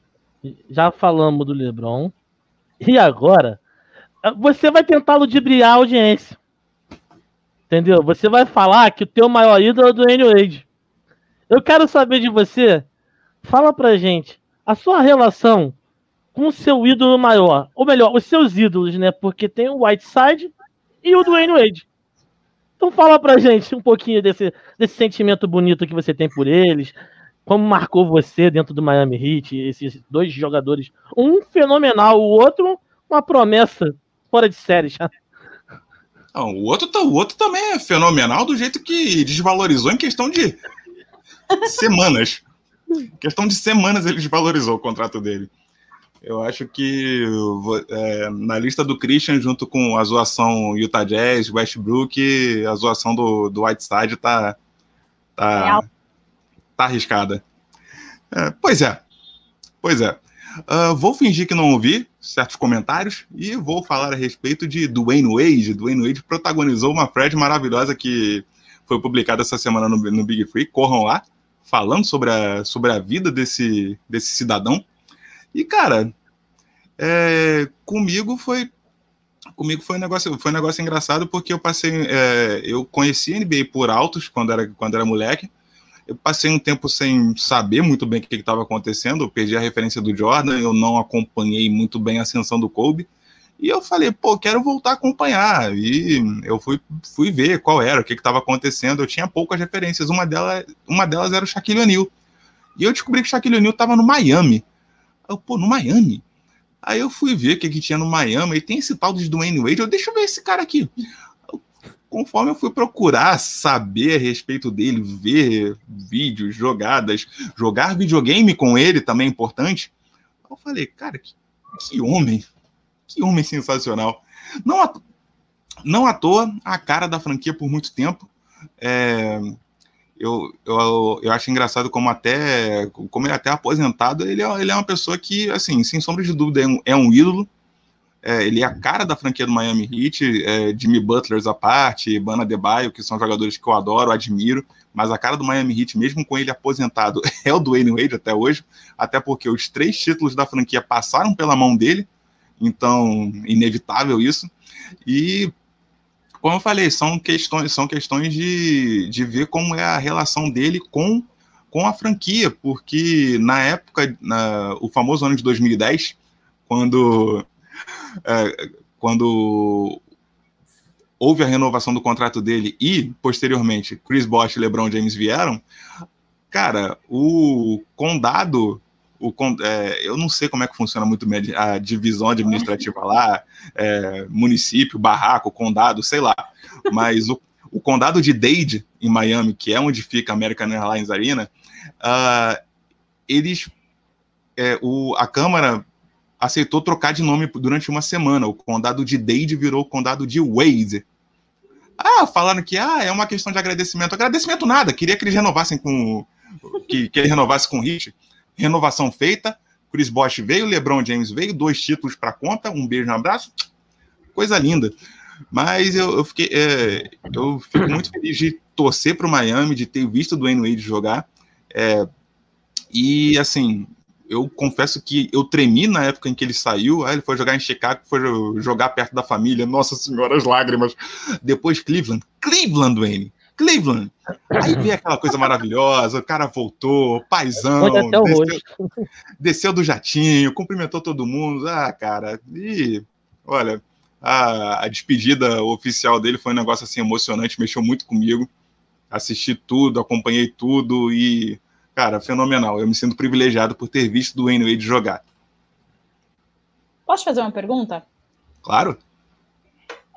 já falamos do LeBron, e agora você vai tentar ludibriar a audiência. Entendeu? Você vai falar que o teu maior ídolo é o do Wade. Eu quero saber de você. Fala pra gente a sua relação com o seu ídolo maior. Ou melhor, os seus ídolos, né? Porque tem o Whiteside e o Dwayne Wade. Então fala pra gente um pouquinho desse, desse sentimento bonito que você tem por eles. Como marcou você dentro do Miami Heat, esses dois jogadores. Um fenomenal, o outro uma promessa fora de série já. Não, o outro, tá, o outro também é fenomenal do jeito que desvalorizou em questão de semanas. Em questão de semanas ele desvalorizou o contrato dele. Eu acho que é, na lista do Christian, junto com a zoação Utah Jazz, Westbrook, a zoação do, do Whiteside tá, tá, tá arriscada. É, pois é. Pois é. Uh, vou fingir que não ouvi certos comentários e vou falar a respeito de Dwayne Wade. Dwayne Wade protagonizou uma thread maravilhosa que foi publicada essa semana no, no, Big Free. Corram lá, falando sobre a, sobre a vida desse, desse cidadão. E, cara, é, comigo foi comigo foi um negócio foi um negócio engraçado porque eu passei é, eu conheci a NBA por altos quando era quando era moleque eu passei um tempo sem saber muito bem o que estava acontecendo, eu perdi a referência do Jordan, eu não acompanhei muito bem a ascensão do Kobe, e eu falei, pô, quero voltar a acompanhar. E eu fui, fui ver qual era, o que estava acontecendo. Eu tinha poucas referências. Uma delas, uma delas era o Shaquille O'Neal. E eu descobri que o Shaquille O'Neal estava no Miami. Eu, pô, no Miami? Aí eu fui ver o que, que tinha no Miami. E tem esse tal de Dwayne Wade. Eu, deixa eu ver esse cara aqui conforme eu fui procurar saber a respeito dele, ver vídeos, jogadas, jogar videogame com ele também é importante, eu falei, cara, que, que homem, que homem sensacional. Não à, não à toa, a cara da franquia por muito tempo. É, eu, eu, eu acho engraçado como até como ele é até aposentado, ele é, ele é uma pessoa que, assim, sem sombra de dúvida, é um, é um ídolo é, ele é a cara da franquia do Miami Heat, é, Jimmy Butlers à parte, Bana Debaio, que são jogadores que eu adoro, admiro, mas a cara do Miami Heat, mesmo com ele aposentado, é o Dwayne Wade até hoje, até porque os três títulos da franquia passaram pela mão dele, então, inevitável isso. E, como eu falei, são questões, são questões de, de ver como é a relação dele com, com a franquia, porque na época, na, o famoso ano de 2010, quando é, quando houve a renovação do contrato dele e, posteriormente, Chris Bosh e LeBron James vieram, cara, o condado o, é, eu não sei como é que funciona muito a divisão administrativa lá, é, município, barraco, condado, sei lá. Mas o, o, condado de Dade, em Miami, que é onde fica a American Airlines Arena, uh, eles, é, o, a Câmara aceitou trocar de nome durante uma semana. O condado de Dade virou o condado de Wade. Ah, falando que ah, é uma questão de agradecimento. Agradecimento nada, queria que eles renovassem com. Que, que ele renovasse com o Hit renovação feita. Chris Bosh veio, LeBron James veio, dois títulos para conta, um beijo no abraço, coisa linda. Mas eu, eu fiquei, é, eu fico muito feliz de torcer para o Miami, de ter visto o Dwayne Wade jogar. É, e assim, eu confesso que eu tremi na época em que ele saiu. Aí ele foi jogar em Chicago, foi jogar perto da família. Nossa senhora, as lágrimas. Depois Cleveland. Cleveland, Dwayne. Cleveland. Aí veio aquela coisa maravilhosa, o cara voltou, paizão, desceu, desceu, do jatinho, cumprimentou todo mundo. Ah, cara, e olha, a, a, despedida oficial dele foi um negócio assim emocionante, mexeu muito comigo. Assisti tudo, acompanhei tudo e, cara, fenomenal. Eu me sinto privilegiado por ter visto o Wayne Wade jogar. Posso fazer uma pergunta? Claro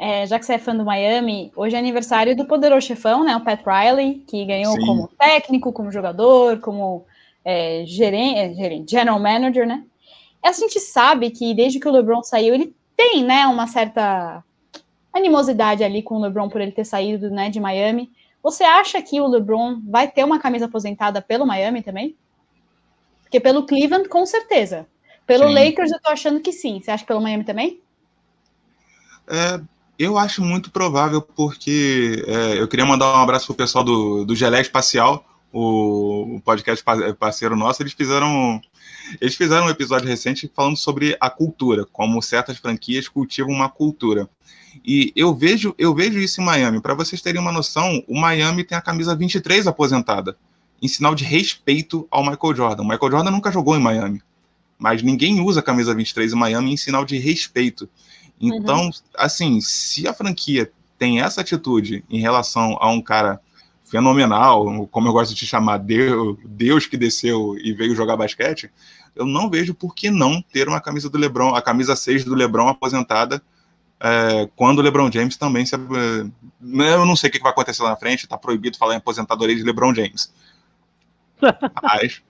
é, já que você é fã do Miami, hoje é aniversário do poderoso chefão, né? O Pat Riley, que ganhou Sim. como técnico, como jogador, como é, gerente, é, gerente, general manager, né? A gente sabe que desde que o LeBron saiu, ele tem, né, uma certa animosidade ali com o LeBron por ele ter saído, né, de Miami. Você acha que o LeBron vai ter uma camisa aposentada pelo Miami também? Porque pelo Cleveland, com certeza. Pelo sim. Lakers, eu tô achando que sim. Você acha que pelo Miami também? É, eu acho muito provável, porque é, eu queria mandar um abraço pro pessoal do, do Gelé Espacial, o, o podcast parceiro nosso. Eles fizeram, eles fizeram um episódio recente falando sobre a cultura, como certas franquias cultivam uma cultura. E eu vejo, eu vejo isso em Miami. Para vocês terem uma noção, o Miami tem a camisa 23 aposentada, em sinal de respeito ao Michael Jordan. O Michael Jordan nunca jogou em Miami, mas ninguém usa a camisa 23 em Miami em sinal de respeito. Então, uhum. assim, se a franquia tem essa atitude em relação a um cara fenomenal, como eu gosto de te chamar, Deus, Deus que desceu e veio jogar basquete, eu não vejo por que não ter uma camisa do LeBron, a camisa 6 do LeBron aposentada, é, quando o LeBron James também se. Né, eu não sei o que vai acontecer lá na frente, está proibido falar em aposentadoria de LeBron James. Mas,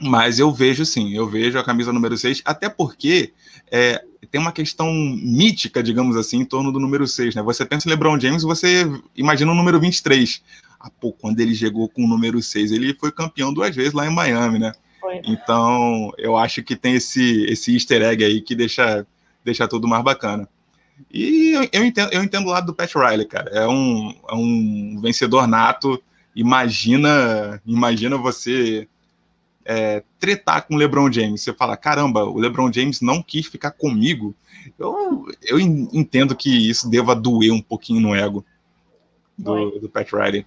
mas eu vejo sim, eu vejo a camisa número 6, até porque é, tem uma questão mítica, digamos assim, em torno do número 6, né? Você pensa em LeBron James, você imagina o número 23. Ah, pô, quando ele chegou com o número 6, ele foi campeão duas vezes lá em Miami, né? Foi. Então, eu acho que tem esse, esse easter egg aí que deixa, deixa tudo mais bacana. E eu, eu, entendo, eu entendo o lado do Pat Riley, cara. É um, é um vencedor nato. Imagina, imagina você é, tretar com o LeBron James, você fala, caramba, o LeBron James não quis ficar comigo, eu, eu entendo que isso deva doer um pouquinho no ego do, do Pat Riley.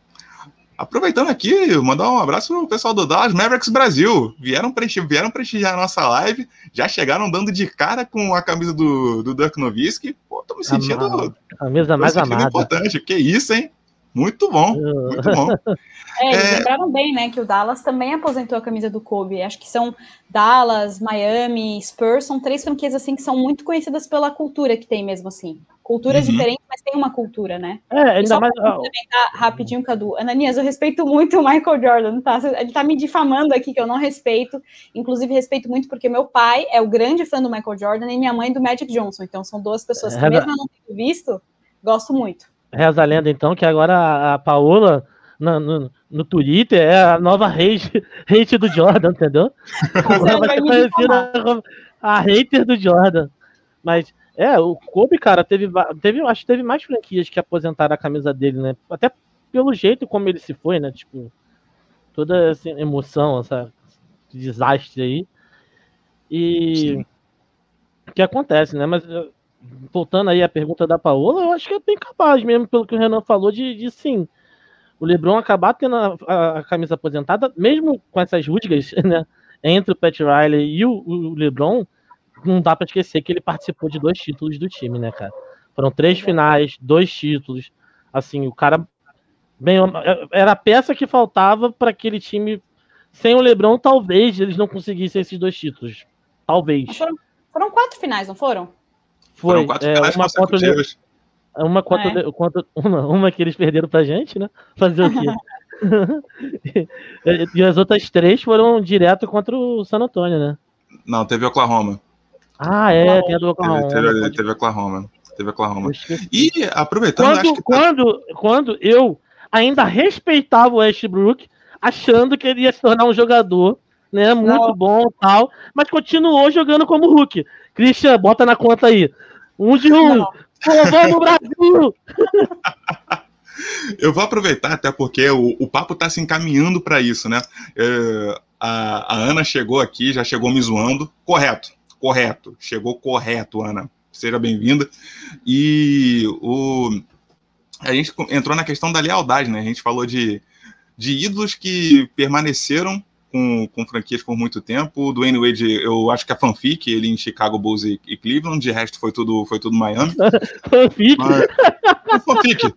Aproveitando aqui, mandar um abraço pro pessoal do Dallas Mavericks Brasil. Vieram, prestigiar, vieram prestigiar a nossa live, já chegaram dando de cara com a camisa do, do Dirk Nowitzki. Pô, tô me sentindo. A camisa mais amada. importante. Que isso, hein? Muito bom, muito bom. É, eles é... lembraram bem, né, que o Dallas também aposentou a camisa do Kobe. Acho que são Dallas, Miami, Spurs, são três franquias assim que são muito conhecidas pela cultura que tem mesmo assim. Culturas uhum. diferentes, mas tem uma cultura, né? É, ainda só mais. rapidinho, Cadu. Ananias, eu respeito muito o Michael Jordan, tá? Ele tá me difamando aqui, que eu não respeito. Inclusive, respeito muito porque meu pai é o grande fã do Michael Jordan e minha mãe do Magic Johnson. Então, são duas pessoas que, é, mesmo eu não tendo visto, gosto muito. Reza a lenda, então, que agora a, Paola, no, no, no, Twitter, é a nova hate, hate do Jordan, entendeu? Agora vai ser conhecida a hater do Jordan. Mas, é, o Kobe, cara, teve, teve, acho que teve mais franquias que aposentaram a camisa dele, né? Até pelo jeito como ele se foi, né? Tipo, toda essa emoção, essa desastre aí. E o que acontece, né? Mas voltando aí à pergunta da Paola, eu acho que é bem capaz, mesmo pelo que o Renan falou, de, de sim, o Lebron acabar tendo a, a, a, camisa aposentada, mesmo com essas rusgas, né, entre o Pat Riley e o, o Lebron, não dá para esquecer que ele participou de dois títulos do time, né, cara? Foram três finais, dois títulos. Assim, o cara. Bem, era a peça que faltava para aquele time. Sem o Lebron, talvez eles não conseguissem esses dois títulos. Talvez. Foram, foram, quatro finais, não foram? Foi. Foram quatro é, finais uma contra, uma, contra, é. contra, uma, uma que eles perderam pra gente, né? Fazer o quê? e as outras três foram direto contra o San Antonio, né? Não, teve Oklahoma. Ah, é, tem a do Oklahoma. Teve, teve, teve Oklahoma. Teve Oklahoma. E aproveitando. Quando, que... quando, quando eu ainda respeitava o Westbrook, achando que ele ia se tornar um jogador né, muito Não. bom tal, mas continuou jogando como Hulk. Christian, bota na conta aí. Um de um. Pô, vamos Brasil! Eu vou aproveitar, até porque o, o papo está se encaminhando para isso, né? É, a, a, Ana chegou aqui, já chegou me zoando. Correto, correto. Chegou correto, Ana. Seja bem-vinda. E o, a gente entrou na questão da lealdade, né? A gente falou de, de ídolos que permaneceram com, com franquias por muito tempo. O Dwayne Wade, eu acho que é fanfic, ele em Chicago Bulls e, e Cleveland, de resto foi tudo, foi tudo Miami. fanfic? Mas, é fanfic.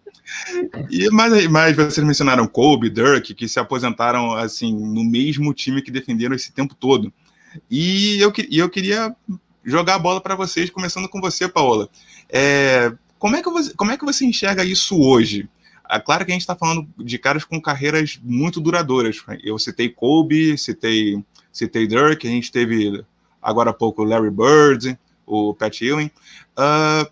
E, mas, mas vocês mencionaram Kobe, Dirk, que se aposentaram assim no mesmo time que defenderam esse tempo todo. E eu, e eu queria jogar a bola para vocês, começando com você, Paola. É, como, é que você, como é que você enxerga isso hoje? É claro que a gente está falando de caras com carreiras muito duradouras. Eu citei Kobe, citei, citei Dirk, a gente teve agora há pouco Larry Bird, o Pat Ewing. Uh,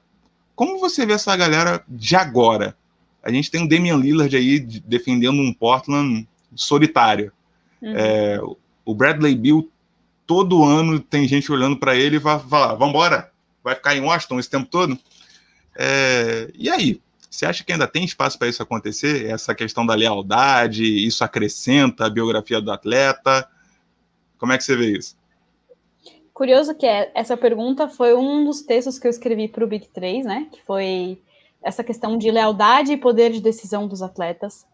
como você vê essa galera de agora? A gente tem o Damian Lillard aí defendendo um Portland solitário. Uhum. É, o Bradley Bill, todo ano tem gente olhando para ele e vai falar: vamos embora? Vai ficar em Washington esse tempo todo? É, e aí? Você acha que ainda tem espaço para isso acontecer? Essa questão da lealdade, isso acrescenta a biografia do atleta? Como é que você vê isso? Curioso que é, essa pergunta foi um dos textos que eu escrevi para o Big 3, né? Que foi essa questão de lealdade e poder de decisão dos atletas.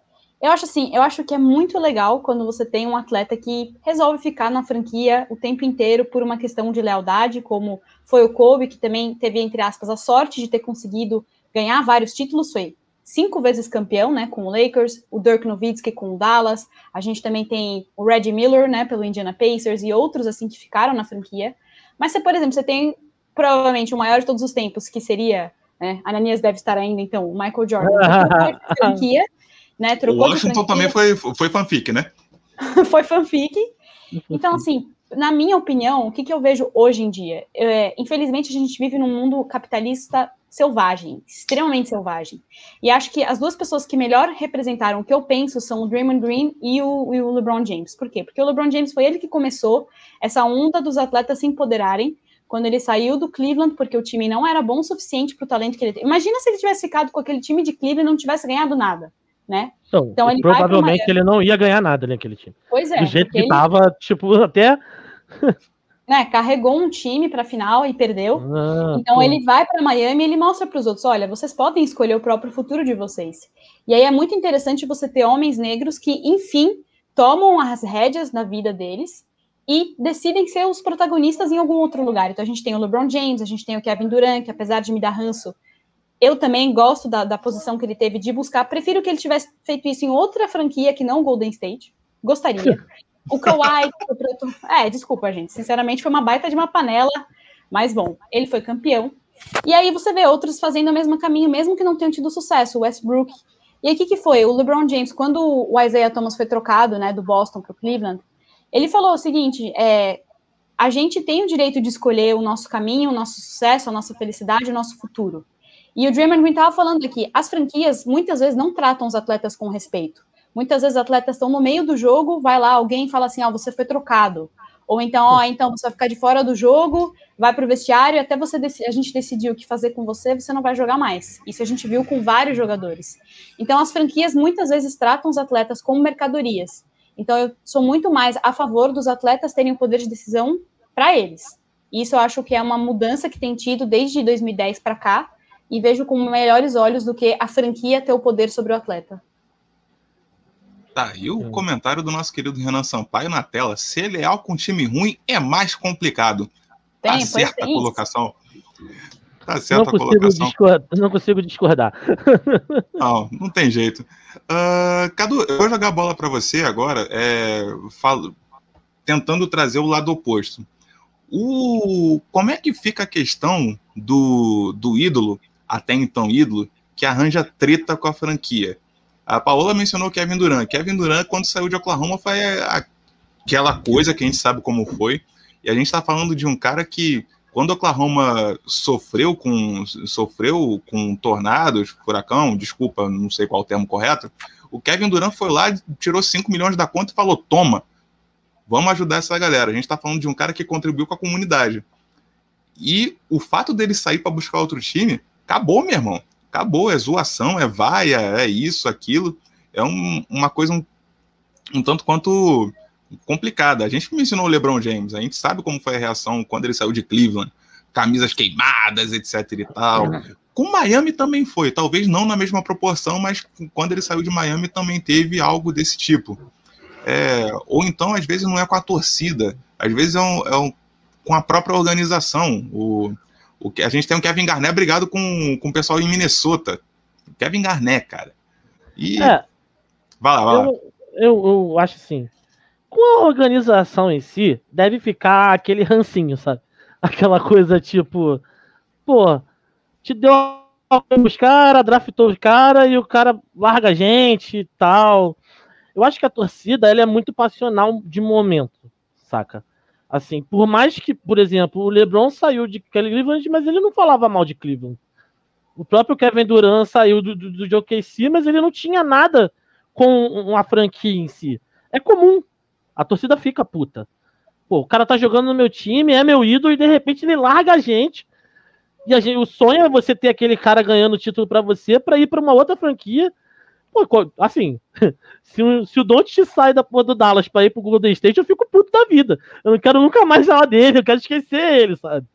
Eu acho assim, eu acho que é muito legal quando você tem um atleta que resolve ficar na franquia o tempo inteiro por uma questão de lealdade, como foi o Kobe, que também teve, entre aspas, a sorte de ter conseguido ganhar vários títulos, foi cinco vezes campeão, né, com o Lakers, o Dirk Nowitzki com o Dallas, a gente também tem o Reggie Miller, né, pelo Indiana Pacers e outros, assim, que ficaram na franquia. Mas você, por exemplo, você tem provavelmente o maior de todos os tempos, que seria, né, Ananias deve estar ainda, então, o Michael Jordan, a franquia, né, trocou O Washington também foi, foi fanfic, né? foi fanfic. Então, assim, na minha opinião, o que, que eu vejo hoje em dia? É, infelizmente, a gente vive num mundo capitalista selvagem, extremamente selvagem. E acho que as duas pessoas que melhor representaram o que eu penso são o Draymond Green e o, e o LeBron James. Por quê? Porque o LeBron James foi ele que começou essa onda dos atletas se empoderarem quando ele saiu do Cleveland, porque o time não era bom o suficiente para o talento que ele tem. Imagina se ele tivesse ficado com aquele time de Cleveland e não tivesse ganhado nada, né? Então, então ele provavelmente ele não ia ganhar nada naquele time. Pois é. Do jeito que ele... tava, tipo, até né, carregou um time para a final e perdeu. Ah, então pô. ele vai para Miami e ele mostra para os outros, olha, vocês podem escolher o próprio futuro de vocês. E aí é muito interessante você ter homens negros que, enfim, tomam as rédeas na vida deles e decidem ser os protagonistas em algum outro lugar. Então a gente tem o LeBron James, a gente tem o Kevin Durant, que apesar de me dar ranço, eu também gosto da, da posição que ele teve de buscar. Prefiro que ele tivesse feito isso em outra franquia que não Golden State. Gostaria. O Kawhi. é, desculpa, gente. Sinceramente, foi uma baita de uma panela. Mas bom, ele foi campeão. E aí você vê outros fazendo o mesmo caminho, mesmo que não tenham tido sucesso. O Westbrook. E aí o que, que foi? O LeBron James, quando o Isaiah Thomas foi trocado, né, do Boston para o Cleveland, ele falou o seguinte: é, a gente tem o direito de escolher o nosso caminho, o nosso sucesso, a nossa felicidade, o nosso futuro. E o Draymond Green estava falando aqui, as franquias muitas vezes não tratam os atletas com respeito. Muitas vezes atletas estão no meio do jogo, vai lá alguém fala assim, ó, oh, você foi trocado. Ou então, ó, oh, então você vai ficar de fora do jogo, vai para o vestiário, até você a gente decidir o que fazer com você, você não vai jogar mais. Isso a gente viu com vários jogadores. Então as franquias muitas vezes tratam os atletas como mercadorias. Então eu sou muito mais a favor dos atletas terem o poder de decisão para eles. Isso eu acho que é uma mudança que tem tido desde 2010 para cá e vejo com melhores olhos do que a franquia ter o poder sobre o atleta. Tá, e o é. comentário do nosso querido Renan Sampaio na tela: ser leal com time ruim é mais complicado. Tem, Acerta a colocação. Tá certo não, consigo discordar, não consigo discordar. Não, não tem jeito. Uh, Cadu, eu vou jogar a bola para você agora, é, falo, tentando trazer o lado oposto. O, como é que fica a questão do, do ídolo, até então ídolo, que arranja treta com a franquia? A Paola mencionou Kevin Durant. Kevin Durant, quando saiu de Oklahoma, foi aquela coisa que a gente sabe como foi. E a gente está falando de um cara que quando Oklahoma sofreu com sofreu com tornados, furacão, desculpa, não sei qual o termo correto, o Kevin Durant foi lá, tirou 5 milhões da conta e falou: "Toma, vamos ajudar essa galera". A gente está falando de um cara que contribuiu com a comunidade. E o fato dele sair para buscar outro time, acabou, meu irmão. Acabou, é zoação, é vaia, é isso, aquilo. É um, uma coisa um, um tanto quanto complicada. A gente mencionou o LeBron James, a gente sabe como foi a reação quando ele saiu de Cleveland, camisas queimadas, etc e tal. Com Miami também foi, talvez não na mesma proporção, mas quando ele saiu de Miami também teve algo desse tipo. É, ou então, às vezes, não é com a torcida, às vezes é, um, é um, com a própria organização. O, o, a gente tem o Kevin Garnett brigado com, com o pessoal em Minnesota. Kevin Garnett, cara. E. É, vai lá, vai lá. Eu, eu, eu acho assim, com a organização em si, deve ficar aquele rancinho, sabe? Aquela coisa tipo, pô, te deu os caras, draftou os caras e o cara larga a gente e tal. Eu acho que a torcida ela é muito passional de momento, saca? Assim, por mais que, por exemplo, o LeBron saiu de Cleveland, mas ele não falava mal de Cleveland. O próprio Kevin Durant saiu do, do, do OKC, mas ele não tinha nada com a franquia em si. É comum, a torcida fica puta. Pô, o cara tá jogando no meu time, é meu ídolo, e de repente ele larga a gente. E a gente, o sonho é você ter aquele cara ganhando o título para você para ir para uma outra franquia. Pô, assim, se, se o Don't sai da porra do Dallas pra ir pro Golden State, eu fico puto da vida. Eu não quero nunca mais falar dele, eu quero esquecer ele, sabe?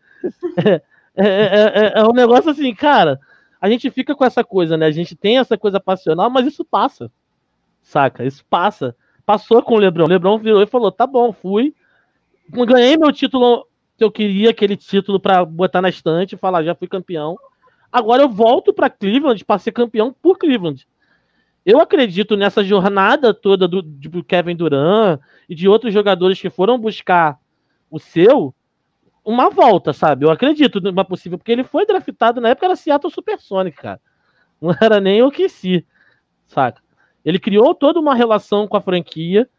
É, é, é, é, um negócio assim, cara. A gente fica com essa coisa, né? A gente tem essa coisa passional, mas isso passa. Saca? Isso passa. Passou com o Lebron. O Lebron virou e falou: tá bom, fui. Ganhei meu título que eu queria, aquele título para botar na estante e falar: já fui campeão. Agora eu volto para Cleveland para ser campeão por Cleveland. Eu acredito nessa jornada toda do, do Kevin Durant e de outros jogadores que foram buscar o seu, uma volta, sabe? Eu acredito numa possível, porque ele foi draftado na época era Seattle Supersonic, cara. Não era nem o que se, saca? Ele criou toda uma relação com a franquia.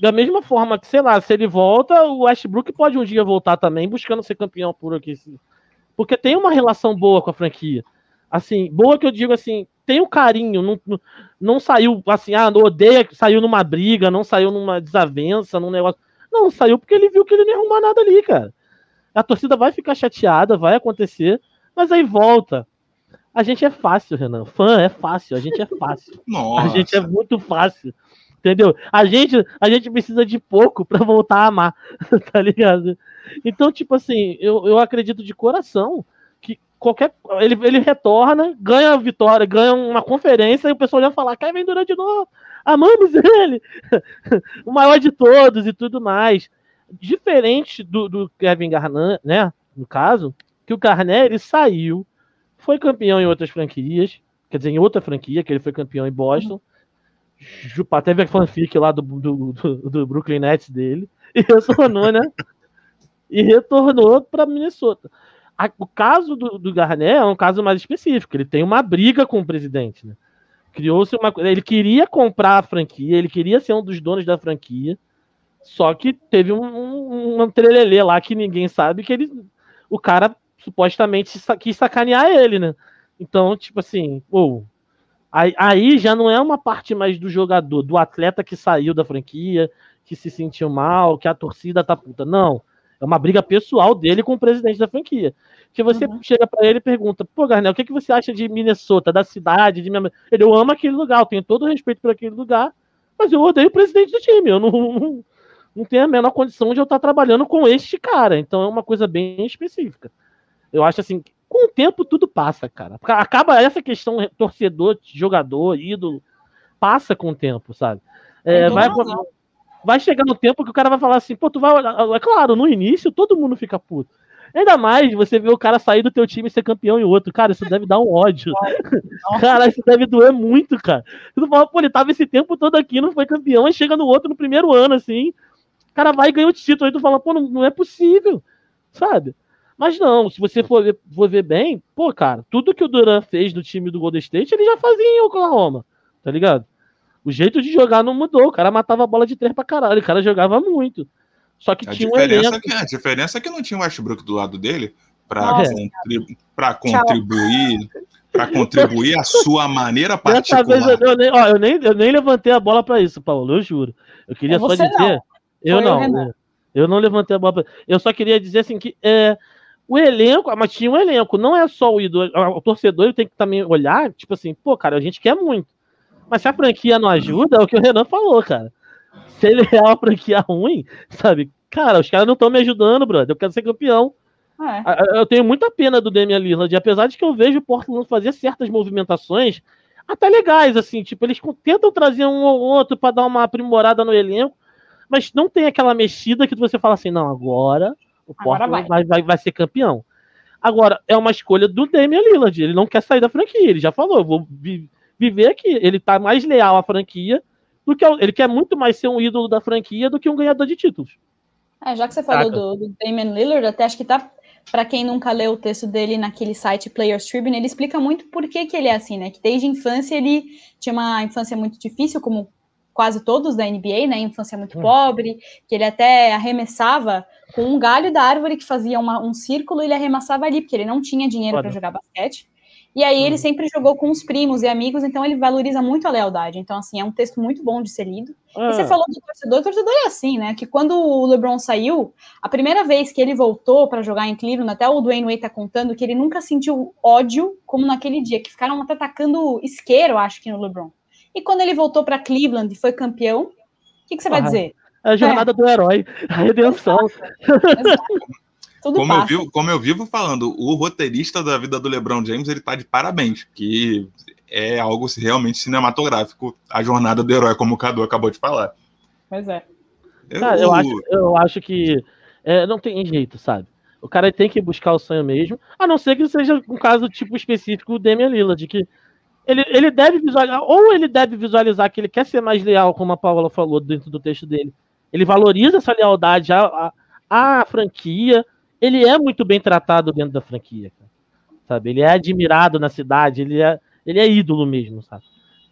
Da mesma forma que, sei lá, se ele volta, o Westbrook pode um dia voltar também, buscando ser campeão por aqui. Porque tem uma relação boa com a franquia. Assim, boa que eu digo assim, tem um carinho, não, não, não saiu assim, ah, odeia, saiu numa briga, não saiu numa desavença, num negócio. Não, saiu porque ele viu que ele não ia arrumar nada ali, cara. A torcida vai ficar chateada, vai acontecer, mas aí volta. A gente é fácil, Renan. Fã é fácil, a gente é fácil. Nossa. A gente é muito fácil. Entendeu? A gente, a gente precisa de pouco para voltar a amar, tá ligado? Então, tipo assim, eu, eu acredito de coração qualquer. Ele, ele retorna, ganha a vitória, ganha uma conferência e o pessoal já falar, Kevin Durant de novo, amamos ele, o maior de todos e tudo mais. Diferente do, do Kevin Garnett, né? No caso, que o Garnett ele saiu foi campeão em outras franquias, quer dizer, em outra franquia, que ele foi campeão em Boston. Uhum. Teve a fanfic lá do, do, do, do Brooklyn Nets dele. E retornou, né? e retornou para Minnesota. A, o caso do, do Garnett é um caso mais específico. Ele tem uma briga com o presidente, né? Criou-se uma Ele queria comprar a franquia, ele queria ser um dos donos da franquia. Só que teve um, um, um trelelê lá que ninguém sabe que ele. O cara supostamente quis sacanear ele, né? Então, tipo assim, ou aí, aí já não é uma parte mais do jogador, do atleta que saiu da franquia, que se sentiu mal, que a torcida tá puta. Não. É uma briga pessoal dele com o presidente da franquia. Que você uhum. chega para ele e pergunta: pô, Garnel, o que, que você acha de Minnesota, da cidade? De minha... Ele, eu amo aquele lugar, eu tenho todo o respeito por aquele lugar, mas eu odeio o presidente do time. Eu não, não, não tenho a menor condição de eu estar trabalhando com este cara. Então é uma coisa bem específica. Eu acho assim, com o tempo tudo passa, cara. Acaba essa questão torcedor, jogador, ídolo, passa com o tempo, sabe? É, vai, vai chegar no tempo que o cara vai falar assim, pô, tu vai. É claro, no início todo mundo fica puto. Ainda mais você ver o cara sair do teu time e ser campeão em outro. Cara, isso deve dar um ódio. cara, isso deve doer muito, cara. Tu fala, pô, ele tava esse tempo todo aqui, não foi campeão, e chega no outro no primeiro ano, assim. O cara vai e ganha o título. Aí tu fala, pô, não, não é possível, sabe? Mas não, se você for ver, for ver bem, pô, cara, tudo que o Duran fez no time do Golden State, ele já fazia em Oklahoma, tá ligado? O jeito de jogar não mudou. O cara matava a bola de três pra caralho. O cara jogava muito. Só que A tinha um diferença, elenco. é que, a diferença é que não tinha o Westbrook do lado dele para Nossa. contribuir para contribuir a sua maneira Dessa vez particular. eu, eu nem, ó, eu, nem, eu nem levantei a bola pra isso, Paulo, eu juro. Eu queria É só dizer. não. Eu não. Eu, eu não levantei a bola pra. Eu só queria dizer assim que é, o elenco, mas tinha um elenco, não é só o ídolo. O torcedor tem que também olhar, tipo assim, pô, cara, a gente quer muito. Mas se a franquia não ajuda, é o que o Renan falou, cara. Se ele é uma franquia ruim, sabe? Cara, os caras não estão me ajudando, brother. Eu quero ser campeão. É. Eu tenho muita pena do Damian Lillard, apesar de que eu vejo o Portland fazer certas movimentações até legais, assim, tipo, eles tentam trazer um ou outro para dar uma aprimorada no elenco, mas não tem aquela mexida que você fala assim, não, agora o Agora Portland vai. vai, vai, vai ser campeão. Agora, é uma escolha do Damian Lillard, ele não quer sair da franquia, ele já falou, eu vou viver aqui, ele tá mais leal à franquia do que ao- ele quer muito mais ser um ídolo da franquia do que um ganhador de títulos. É, já que você falou do, do Damian Lillard, até acho que tá. Pra quem nunca leu o texto dele naquele site Players Tribune, ele explica muito por que, que ele é assim, né? Que desde a infância ele tinha uma infância muito difícil, como quase todos da NBA, né? Infância muito Hum. pobre, que ele até arremessava com um galho da árvore que fazia uma- um círculo e ele arremessava ali, porque ele não tinha dinheiro para jogar basquete. E aí ele Hum. sempre jogou com os primos e amigos, então ele valoriza muito a lealdade. Então, assim, é um texto muito bom de ser lido. E você Ah, falou do torcedor, o torcedor é assim, né? Que quando o LeBron saiu, a primeira vez que ele voltou para jogar em Cleveland, até o Dwayne Wade tá contando que ele nunca sentiu ódio como naquele dia, que ficaram até atacando isqueiro, acho que no LeBron. E quando ele voltou para Cleveland e foi campeão, o que, que você vai Ah, dizer? é a jornada do herói, a redenção. Tudo Como eu, passa. vivo, como eu vivo falando, o roteirista da vida do LeBron James, ele tá de parabéns, que é algo realmente cinematográfico, a jornada do herói, como o Cadu acabou de falar. Pois é. Eu, Cara, eu acho, eu acho que é, não tem jeito, sabe? O cara tem que buscar o sonho mesmo, a não ser que seja um caso tipo específico do Damian Lillard, que ele, ele deve visualizar, ou ele deve visualizar que ele quer ser mais leal, como a Paula falou dentro do texto dele. Ele valoriza essa lealdade à, à, à franquia, ele é muito bem tratado dentro da franquia, cara, sabe? Ele é admirado na cidade, ele é, ele é ídolo mesmo, sabe?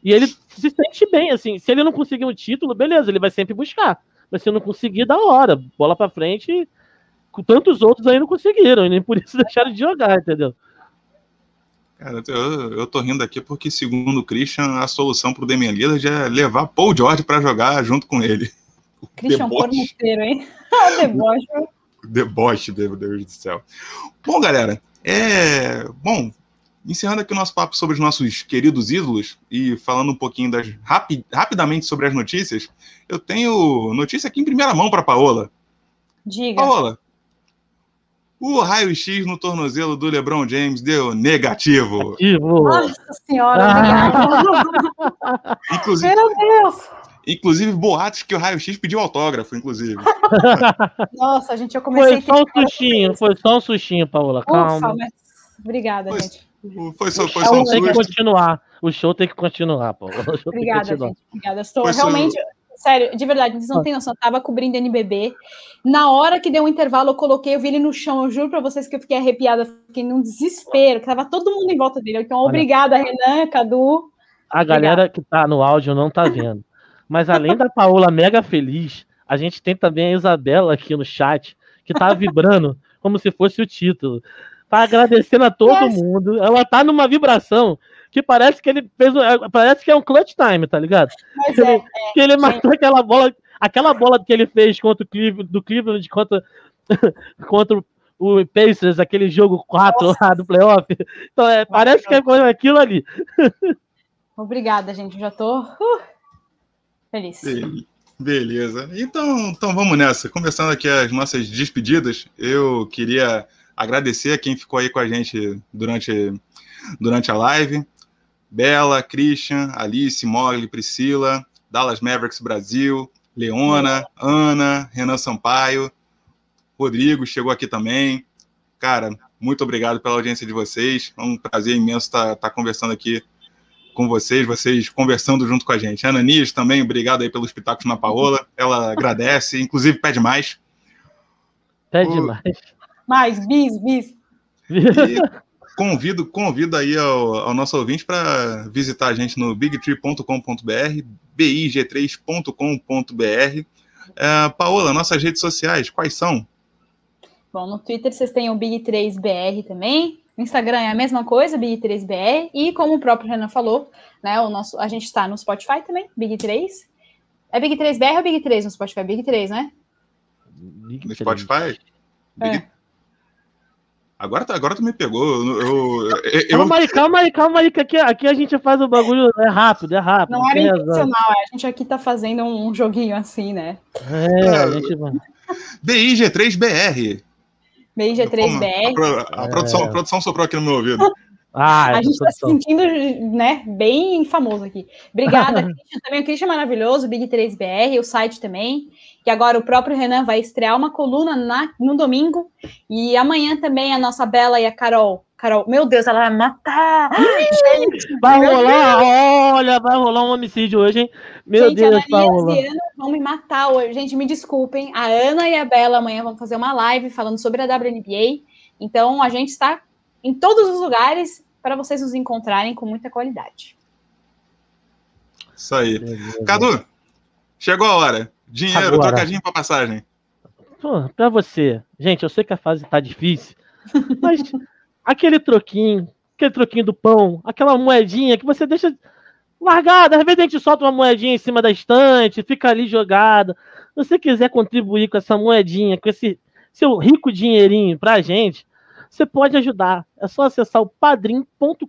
E ele se sente bem, assim, se ele não conseguir um título, beleza, ele vai sempre buscar. Mas se não conseguir, da hora. Bola pra frente. Com tantos outros aí não conseguiram, e nem por isso deixaram de jogar, entendeu? Cara, eu, eu tô rindo aqui porque, segundo o Christian, a solução pro Damian Lillard é levar Paul George pra jogar junto com ele. O Christian deboche. Corneteiro, hein? o deboche. Deboche, meu Deus do céu. Bom, galera, é. Bom, encerrando aqui o nosso papo sobre os nossos queridos ídolos e falando um pouquinho das rapi- rapidamente sobre as notícias, eu tenho notícia aqui em primeira mão para Paola. Diga. Paola, o raio-x no tornozelo do LeBron James deu negativo. Tipo, Nossa senhora, Ah. Inclusive, Meu Deus. Inclusive boatos que o raio-x pediu autógrafo, inclusive. Nossa, gente, eu comecei foi só um sustinho, foi só um sustinho, Paola. Ufa, Calma. mas... Obrigada, Foi- gente. Foi só, foi O só um show tem que susto. continuar. O show tem que continuar, Paola. Obrigada, continuar. gente. Obrigada. Estou Foi realmente. Sério, de verdade, vocês não têm noção. Eu tava cobrindo NBB. Na hora que deu um intervalo, eu coloquei, eu vi ele no chão. Eu juro pra vocês que eu fiquei arrepiada, fiquei num desespero, que tava todo mundo em volta dele. Então, obrigada, Renan, Cadu. A galera que tá no áudio não tá vendo. Mas além da Paola mega feliz, a gente tem também a Isabela aqui no chat, que tá vibrando como se fosse o título. Tá agradecendo a todo Yes. mundo. Ela tá numa vibração que parece que ele fez. um- Parece que é um clutch time, tá ligado? Mas é, Que ele matou aquela bola. Aquela bola que ele fez contra o Cleveland, do Cleveland contra, contra o Pacers, aquele jogo 4 lá do playoff. Então, é, parece que é aquilo ali. obrigada, gente. Eu já tô uh, feliz. Be- Beleza. Então, então vamos nessa. Começando aqui as nossas despedidas, eu queria agradecer a quem ficou aí com a gente durante, durante a live. Bela, Christian, Alice, Mogli, Priscila, Dallas Mavericks Brasil, Leona, Ana, Renan Sampaio, Rodrigo chegou aqui também. Cara, muito obrigado pela audiência de vocês. É um prazer imenso estar, estar conversando aqui com vocês, vocês conversando junto com a gente. Ana Nis também, obrigado aí pelos pitacos na Paola. Ela agradece, inclusive pede mais. Pede o... mais. Mais, bis, bis. E convido, convido aí ao, ao nosso ouvinte para visitar a gente no bigtree.com.br, big3.com.br. É, Paola, nossas redes sociais, quais são? Bom, no Twitter vocês têm o Big3BR também. Instagram é a mesma coisa, Big3BR, e como o próprio Renan falou, né, o nosso, a gente está no Spotify também, Big3. É Big3BR ou Big3 no Spotify? Big3, né? No Spotify? Big... Né? É. Agora, tá, agora tu me pegou. Eu, eu, eu... Calma aí, calma aí, que aqui, aqui a gente faz o bagulho é rápido, é rápido. Não, é era intencional, a gente aqui tá fazendo um, joguinho assim, né? É, é... a gente... BIG3BR. Meio G3BR. A, é. produção, a produção soprou aqui no meu ouvido. Ah, a é gente está se sentindo né, bem famoso aqui. Obrigada, Christian. Também o Christian é maravilhoso, Big 3BR, o site também. E agora o próprio Renan vai estrear uma coluna na, no domingo. E amanhã também a nossa Bela e a Carol Carol, meu Deus, ela vai matar! Gente, vai rolar, olha, vai rolar um homicídio hoje, hein? Meu gente, Deus, Paola. e Ana vão me matar hoje. Gente, me desculpem. A Ana e a Bela amanhã vão fazer uma live falando sobre a WNBA. Então, a gente está em todos os lugares para vocês nos encontrarem com muita qualidade. Isso aí. Cadu, chegou a hora. Dinheiro, Agora. trocadinho para passagem. Para você. Gente, eu sei que a fase tá difícil, mas aquele troquinho, aquele troquinho do pão, aquela moedinha que você deixa largada, às vezes a gente solta uma moedinha em cima da estante, fica ali jogada. Se você quiser contribuir com essa moedinha, com esse seu rico dinheirinho pra gente, você pode ajudar. É só acessar o padrim.com.br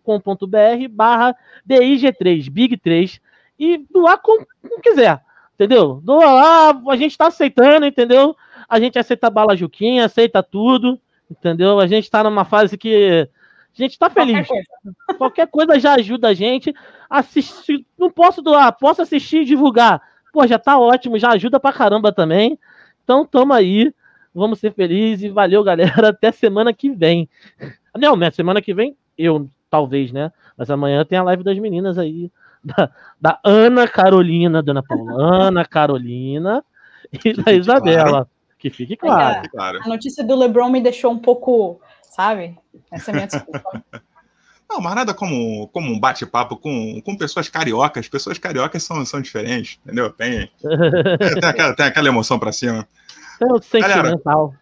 barra BIG3, Big 3, e doar como quiser, entendeu? Doa lá, a gente tá aceitando, entendeu? A gente aceita bala Juquinha, aceita tudo, entendeu? A gente tá numa fase que a gente tá feliz. Qualquer coisa, Qualquer coisa já ajuda a gente. Assistir, não posso doar, posso assistir e divulgar. Pô, já tá ótimo, já ajuda pra caramba também. Então, tamo aí. Vamos ser felizes e valeu, galera. Até semana que vem. Não? Semana que vem, eu, talvez, né? Mas amanhã tem a live das meninas aí. Da, da Ana Carolina, dona Paula. Ana Carolina e da Isabela. Claro. Que fique claro. É, a notícia do LeBron me deixou um pouco, sabe? Essa é a minha desculpa. Não, mas nada como, como um bate-papo com, com pessoas cariocas. Pessoas cariocas são, são diferentes, entendeu? Tem, tem, aquela, tem aquela emoção para cima. Pelo sentimental.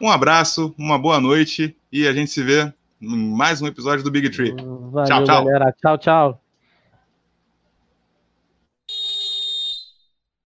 um abraço, uma boa noite e a gente se vê em mais um episódio do Big Tree. Valeu, tchau, tchau. Galera. Tchau, tchau.